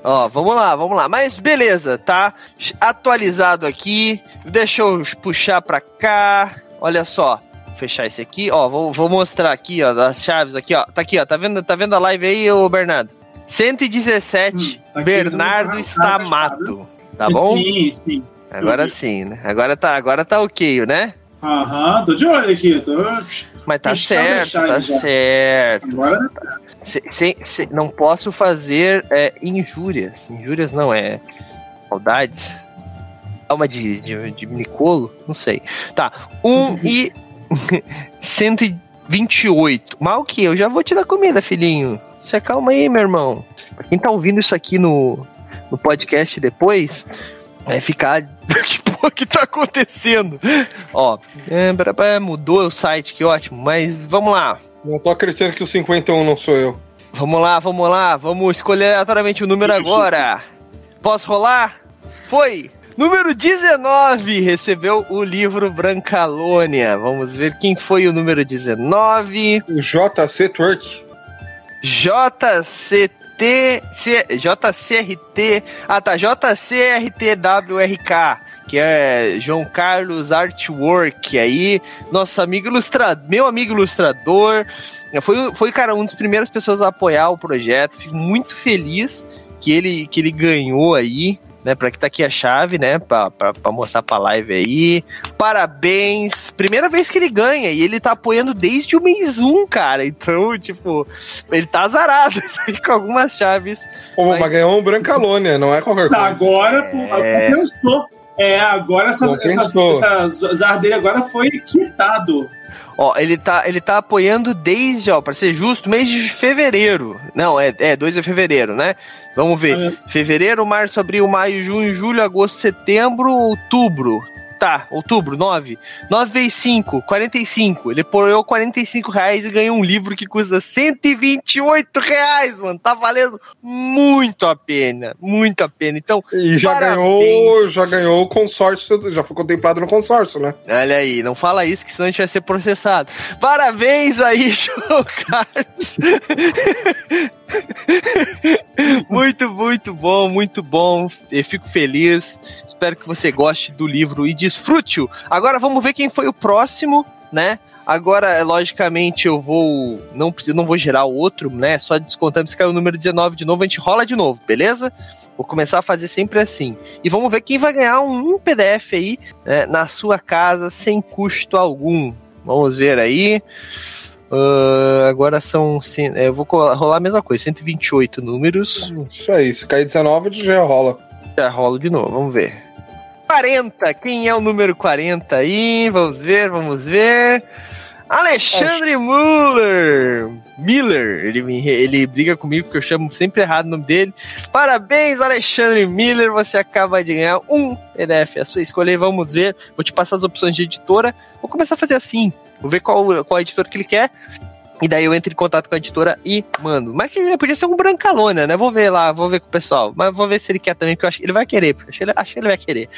Ó, vamos lá, vamos lá. Mas beleza, tá atualizado aqui. Deixa eu puxar pra cá. Olha só. Fechar esse aqui, ó. Vou, vou mostrar aqui, ó, as chaves aqui, ó. Tá aqui, ó. Tá vendo, tá vendo a live aí, ô Bernardo? 117, hum, tá Bernardo Stamato. Tá bom? Sim, sim. Agora sim, né? Agora tá, agora tá ok, né? Aham, tô de olho aqui, tô. Mas tá certo, tá já. certo. Agora tá certo. não posso fazer é, injúrias. Injúrias não, é. Saudades. Alma de, de, de Nicolo? Não sei. Tá. 1 um e. 128. Mal que eu já vou te dar comida, filhinho. Você calma aí, meu irmão. Pra quem tá ouvindo isso aqui no, no podcast depois, vai ficar. que porra que tá acontecendo? Ó, é, mudou o site, que ótimo, mas vamos lá. Não tô acreditando que o 51 não sou eu. Vamos lá, vamos lá, vamos escolher aleatoriamente o número agora. Posso rolar? Foi! Número 19 recebeu o livro Brancalônia. Vamos ver quem foi o número 19. O JC Twerk. JC T, C, JCRT, ah tá, JCRTWRK, que é João Carlos Artwork, aí, nosso amigo ilustrador, meu amigo ilustrador, foi, foi, cara, uma das primeiras pessoas a apoiar o projeto, fico muito feliz que ele, que ele ganhou aí, né? Para que tá aqui a chave, né? Para mostrar para live aí. Parabéns! Primeira vez que ele ganha e ele tá apoiando desde o mês 1, cara. Então, tipo, ele tá azarado com algumas chaves. Pô, mas... mas ganhou um Brancalônia, não é qualquer coisa. Agora, é... compensou. É, agora essa, essa, essa, dele agora foi quitado. Ó, ele tá, ele tá apoiando desde, ó, pra ser justo, mês de fevereiro. Não, é, é 2 de fevereiro, né? Vamos ver. É. Fevereiro, março, abril, maio, junho, julho, agosto, setembro, outubro. Tá, outubro, 9. 9 vezes 5, 45. Ele apoiou 45 reais e ganhou um livro que custa 128 reais, mano. Tá valendo muito a pena. Muito a pena. Então. E já parabéns. ganhou. Já ganhou o consórcio. Já foi contemplado no consórcio, né? Olha aí, não fala isso, que senão a gente vai ser processado. Parabéns aí, João Carlos. Muito, bom, muito bom. Eu fico feliz. Espero que você goste do livro e desfrute-o. Agora vamos ver quem foi o próximo, né? Agora, logicamente, eu vou. Não preciso, não vou gerar outro, né? Só descontando se caiu o número 19 de novo, a gente rola de novo, beleza? Vou começar a fazer sempre assim. E vamos ver quem vai ganhar um PDF aí né, na sua casa sem custo algum. Vamos ver aí. Uh, agora são. Eu vou rolar a mesma coisa, 128 números. Isso aí, se cair 19, já rola. Já rola de novo, vamos ver. 40, quem é o número 40 aí? Vamos ver, vamos ver. Alexandre Acho... Muller! Miller, ele, me, ele briga comigo porque eu chamo sempre errado o nome dele. Parabéns, Alexandre Miller, você acaba de ganhar um PDF, a sua escolha. Vamos ver, vou te passar as opções de editora. Vou começar a fazer assim. Vou ver qual, qual editor que ele quer. E daí eu entro em contato com a editora e mando. Mas podia ser um Brancalônia, né? Vou ver lá, vou ver com o pessoal. Mas vou ver se ele quer também, porque eu acho que ele vai querer. Acho que ele, acho que ele vai querer.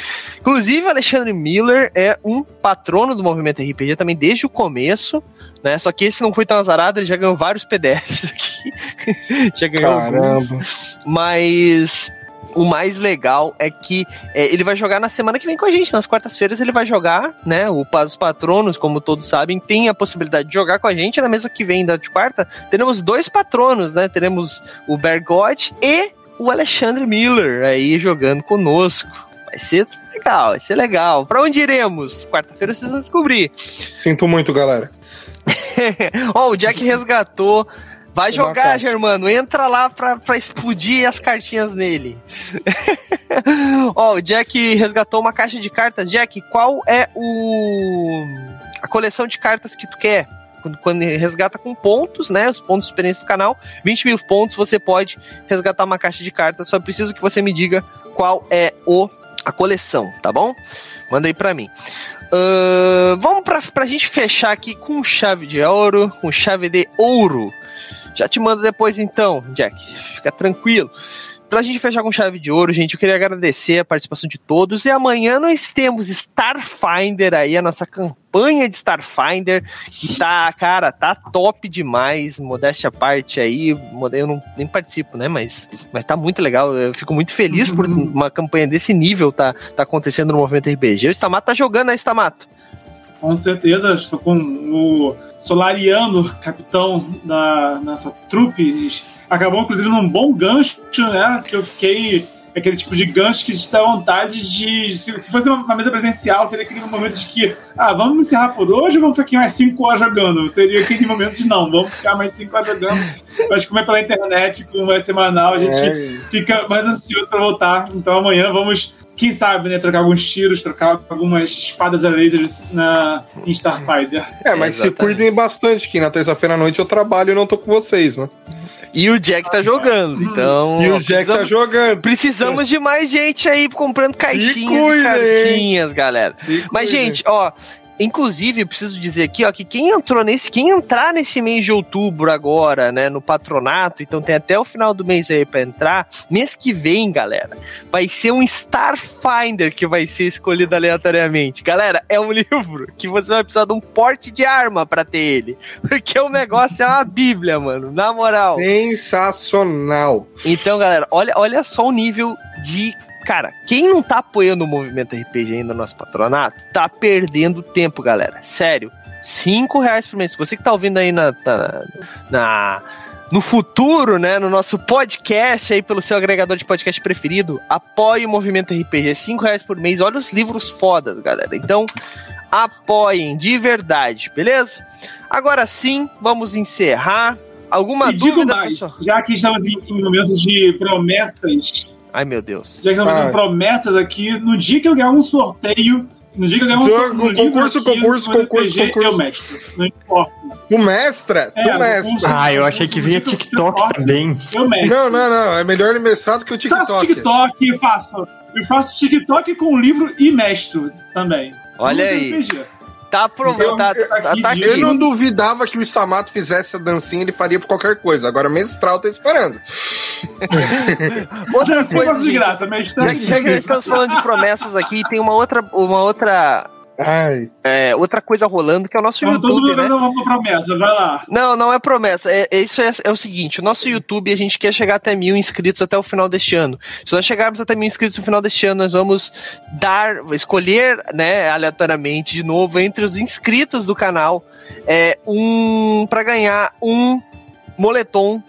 Inclusive, Alexandre Miller é um patrono do movimento RPG também desde o começo. Né? Só que esse não foi tão azarado, ele já ganhou vários PDFs aqui. já ganhou Caramba. alguns. Mas o mais legal é que é, ele vai jogar na semana que vem com a gente. Nas quartas-feiras ele vai jogar, né? O, os patronos, como todos sabem, tem a possibilidade de jogar com a gente. Na mesa que vem da de quarta, teremos dois patronos, né? Teremos o Bergot e o Alexandre Miller aí jogando conosco. Vai ser legal, vai ser legal. Pra onde iremos? Quarta-feira vocês vão descobrir. Sinto muito, galera. Ó, o Jack resgatou. Vai jogar. Germano. Entra lá pra, pra explodir as cartinhas nele. Ó, o Jack resgatou uma caixa de cartas. Jack, qual é o. a coleção de cartas que tu quer? Quando, quando resgata com pontos, né? Os pontos de experiência do canal. 20 mil pontos, você pode resgatar uma caixa de cartas. Só preciso que você me diga qual é o, a coleção, tá bom? Manda aí pra mim. Ahn, vamos pra, pra gente fechar aqui com chave de ouro, com chave de ouro. Já te mando depois então, Jack. Fica tranquilo. Pra gente fechar com chave de ouro, gente, eu queria agradecer a participação de todos. E amanhã nós temos Starfinder aí, a nossa campanha de Starfinder, que tá, cara, tá top demais. Modéstia à parte aí, eu não, nem participo, né? Mas, mas tá muito legal. Eu fico muito feliz por uma campanha desse nível tá, tá acontecendo no movimento RPG. O Stamato tá jogando, né, Stamato? Com certeza, estou com o Solariano, capitão da nossa trupe. Acabou, inclusive, num bom gancho, né? Que eu fiquei. Aquele tipo de gancho que te dá vontade de. Se, se fosse uma, uma mesa presencial, seria aquele momento de que, ah, vamos encerrar por hoje ou vamos ficar aqui mais 5 horas jogando? Seria aquele momento de não, vamos ficar mais 5 horas jogando. Mas como é pela internet, como é semanal, a gente É, fica mais ansioso para voltar. Então amanhã vamos, quem sabe, né, trocar alguns tiros, trocar algumas espadas a lasers na em Starfighter. é, mas se cuidem bastante, que na terça-feira à noite eu trabalho e não tô com vocês, né? E o Jack tá jogando, então. E o Jack tá precisamos- jogando. Precisamos de mais gente aí comprando caixinhas e cartinhas, galera. Se Mas, gente, ó. Inclusive, eu preciso dizer aqui, ó, que quem entrou nesse, quem entrar nesse mês de outubro agora, né, no patronato, então tem até o final do mês aí pra entrar, mês que vem, galera, vai ser um Starfinder que vai ser escolhido aleatoriamente. Galera, é um livro que você vai precisar de um porte de arma pra ter ele, porque o negócio é uma bíblia, mano, na moral. Sensacional. Então, galera, olha, olha só o nível de. Cara, quem não tá apoiando o movimento RPG ainda no nosso patronato, tá perdendo tempo, galera. Sério. Cinco reais por mês. Você que tá ouvindo aí na, na, na- no futuro, né, no nosso podcast aí pelo seu agregador de podcast preferido, apoie o movimento RPG. Cinco reais por mês. Olha os livros fodas, galera. Então, apoiem de verdade, beleza? Agora sim, vamos encerrar. Alguma e dúvida, mais, pessoal? já que estamos em momentos de promessas, Ai, meu Deus. já que estamos Ah. em promessas aqui, no dia que eu ganhar um sorteio, no dia que eu ganhar um sorteio, concurso, aqui, concurso, no concurso, RPG, concurso. Eu mestre, não importa. Tu mestra? É, tu o mestra. concurso- Ah, eu achei que vinha TikTok também. Eu mestre. Não, não, não. É melhor ele mestrar do que o Faço TikTok. TikTok, faço. Eu faço TikTok com livro e mestro também. Olha aí. RPG. Tá aprovado. Eu- Tá, eu- tá, tá. Eu não duvidava que o Stamato fizesse a dancinha, ele faria por qualquer coisa. Agora mestral tô esperando. Outra coisa, faço de graça, mestre. já, que- já que nós estamos falando de promessas aqui, tem uma outra, uma outra, Ai. é, outra coisa rolando que é o nosso todo YouTube, mundo né? uma promessa, vai lá. Não, não é promessa. É, é isso é, é o seguinte: o nosso YouTube a gente quer chegar até mil inscritos até o final deste ano. Se nós chegarmos até mil inscritos no final deste ano, nós vamos dar, escolher, né, aleatoriamente de novo entre os inscritos do canal, é um para ganhar um moletom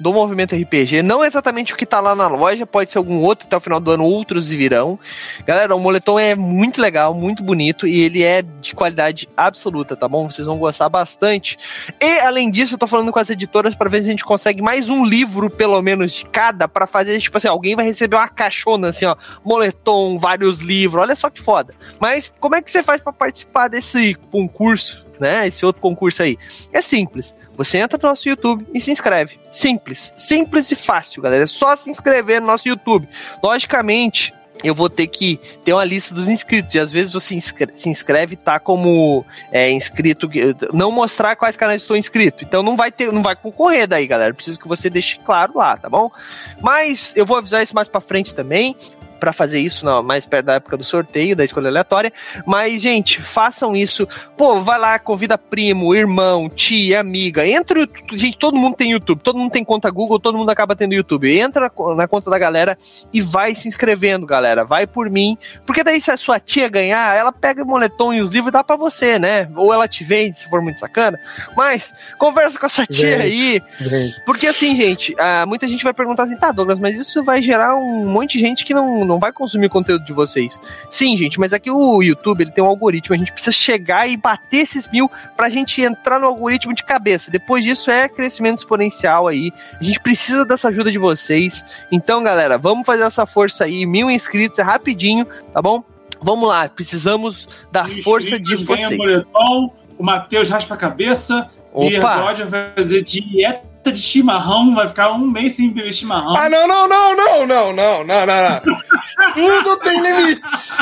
do Movimento RPG, não exatamente o que tá lá na loja, pode ser algum outro, até o final do ano outros virão. Galera, o moletom é muito legal, muito bonito e ele é de qualidade absoluta, tá bom? Vocês vão gostar bastante. E além disso, eu tô falando com as editoras para ver se a gente consegue mais um livro, pelo menos, de cada, para fazer, tipo assim, alguém vai receber uma caixona assim, ó, moletom, vários livros, olha só que foda. Mas como é que você faz para participar desse concurso, né? Esse outro concurso aí? É simples. Você entra no nosso YouTube e se inscreve. Simples. Simples e fácil, galera. É só se inscrever no nosso YouTube. Logicamente, eu vou ter que ter uma lista dos inscritos. E às vezes você se inscreve tá como é, inscrito, não mostrar quais canais estou inscrito. Então não vai ter, não vai concorrer daí, galera. Preciso que você deixe claro lá, tá bom? Mas eu vou avisar isso mais para frente também para fazer isso não, mais perto da época do sorteio, da escolha aleatória. Mas, gente, façam isso. Pô, vai lá, convida primo, irmão, tia, amiga. Entra. Gente, todo mundo tem YouTube, todo mundo tem conta Google, todo mundo acaba tendo YouTube. Entra na conta da galera e vai se inscrevendo, galera. Vai por mim. Porque daí, se a sua tia ganhar, ela pega o moletom e os livros e dá pra você, né? Ou ela te vende, se for muito sacana. Mas, conversa com a sua tia aí. Porque assim, gente, ah, muita gente vai perguntar assim, tá, Douglas, mas isso vai gerar um monte de gente que não não vai consumir conteúdo de vocês. Sim, gente, mas aqui o YouTube ele tem um algoritmo, a gente precisa chegar e bater esses mil pra gente entrar no algoritmo de cabeça. Depois disso é crescimento exponencial aí. A gente precisa dessa ajuda de vocês. Então, galera, vamos fazer essa força aí. Mil inscritos é rapidinho, tá bom? Vamos lá, precisamos da força de vocês. O Matheus raspa a cabeça Opa. e a Roger vai fazer dieta de chimarrão, vai ficar um mês sem beber chimarrão. Ah, não, não, não, não, não, não, não, não. Tudo tem limites.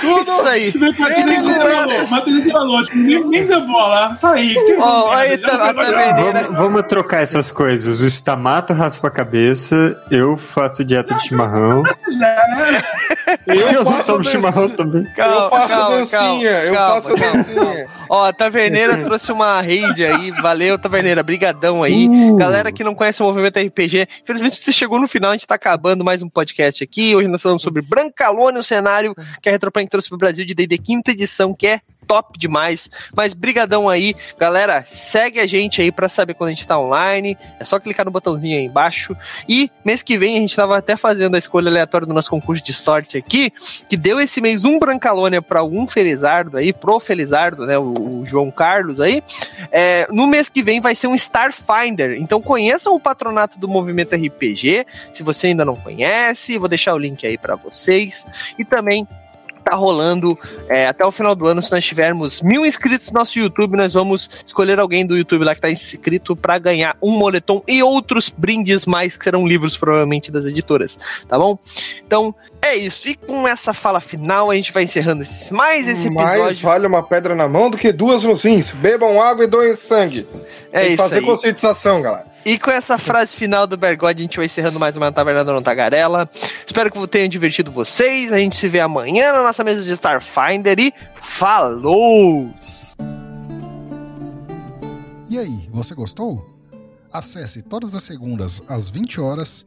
Tudo Isso aí. Matheus falou, nem, nem deu bola. Tá aí. Oh, aí tá, tá vamos, vamos trocar essas coisas. O Stamato raspa a cabeça, eu faço dieta de chimarrão. eu, eu faço tomo chimarrão também. Calma, eu faço calma, dancinha, calma, eu calma, faço dancinha. Ó, a Taverneira trouxe uma raid aí. Valeu, Taverneira. Brigadão aí. Uh. Galera que não conhece o movimento RPG, infelizmente você chegou no final, a gente tá acabando mais um podcast aqui. Hoje nós falamos sobre Brancalone, o cenário que a Retroplank trouxe pro Brasil de D&D quinta edição, que é top demais. Mas brigadão aí, galera, segue a gente aí para saber quando a gente tá online. É só clicar no botãozinho aí embaixo. E mês que vem a gente tava até fazendo a escolha aleatória do nosso concurso de sorte aqui, que deu esse mês um Brancalônia para um Felizardo aí, pro Felizardo, né, o, o João Carlos aí. É, no mês que vem vai ser um Starfinder. Então conheçam o patronato do Movimento RPG, se você ainda não conhece, vou deixar o link aí para vocês. E também tá rolando é, até o final do ano. Se nós tivermos mil inscritos no nosso YouTube, nós vamos escolher alguém do YouTube lá que tá inscrito para ganhar um moletom e outros brindes mais que serão livros, provavelmente, das editoras, tá bom? Então, é isso. E com essa fala final, a gente vai encerrando esse, mais esse episódio. Mais vale uma pedra na mão do que duas nos rins. Bebam água e doem sangue. É Tem isso. Fazer aí. conscientização, galera. E com essa frase final do Bergode, a gente vai encerrando mais uma Taverna do Tagarela. Espero que tenham divertido vocês. A gente se vê amanhã na nossa mesa de Starfinder e falou! E aí, você gostou? Acesse todas as segundas às 20 horas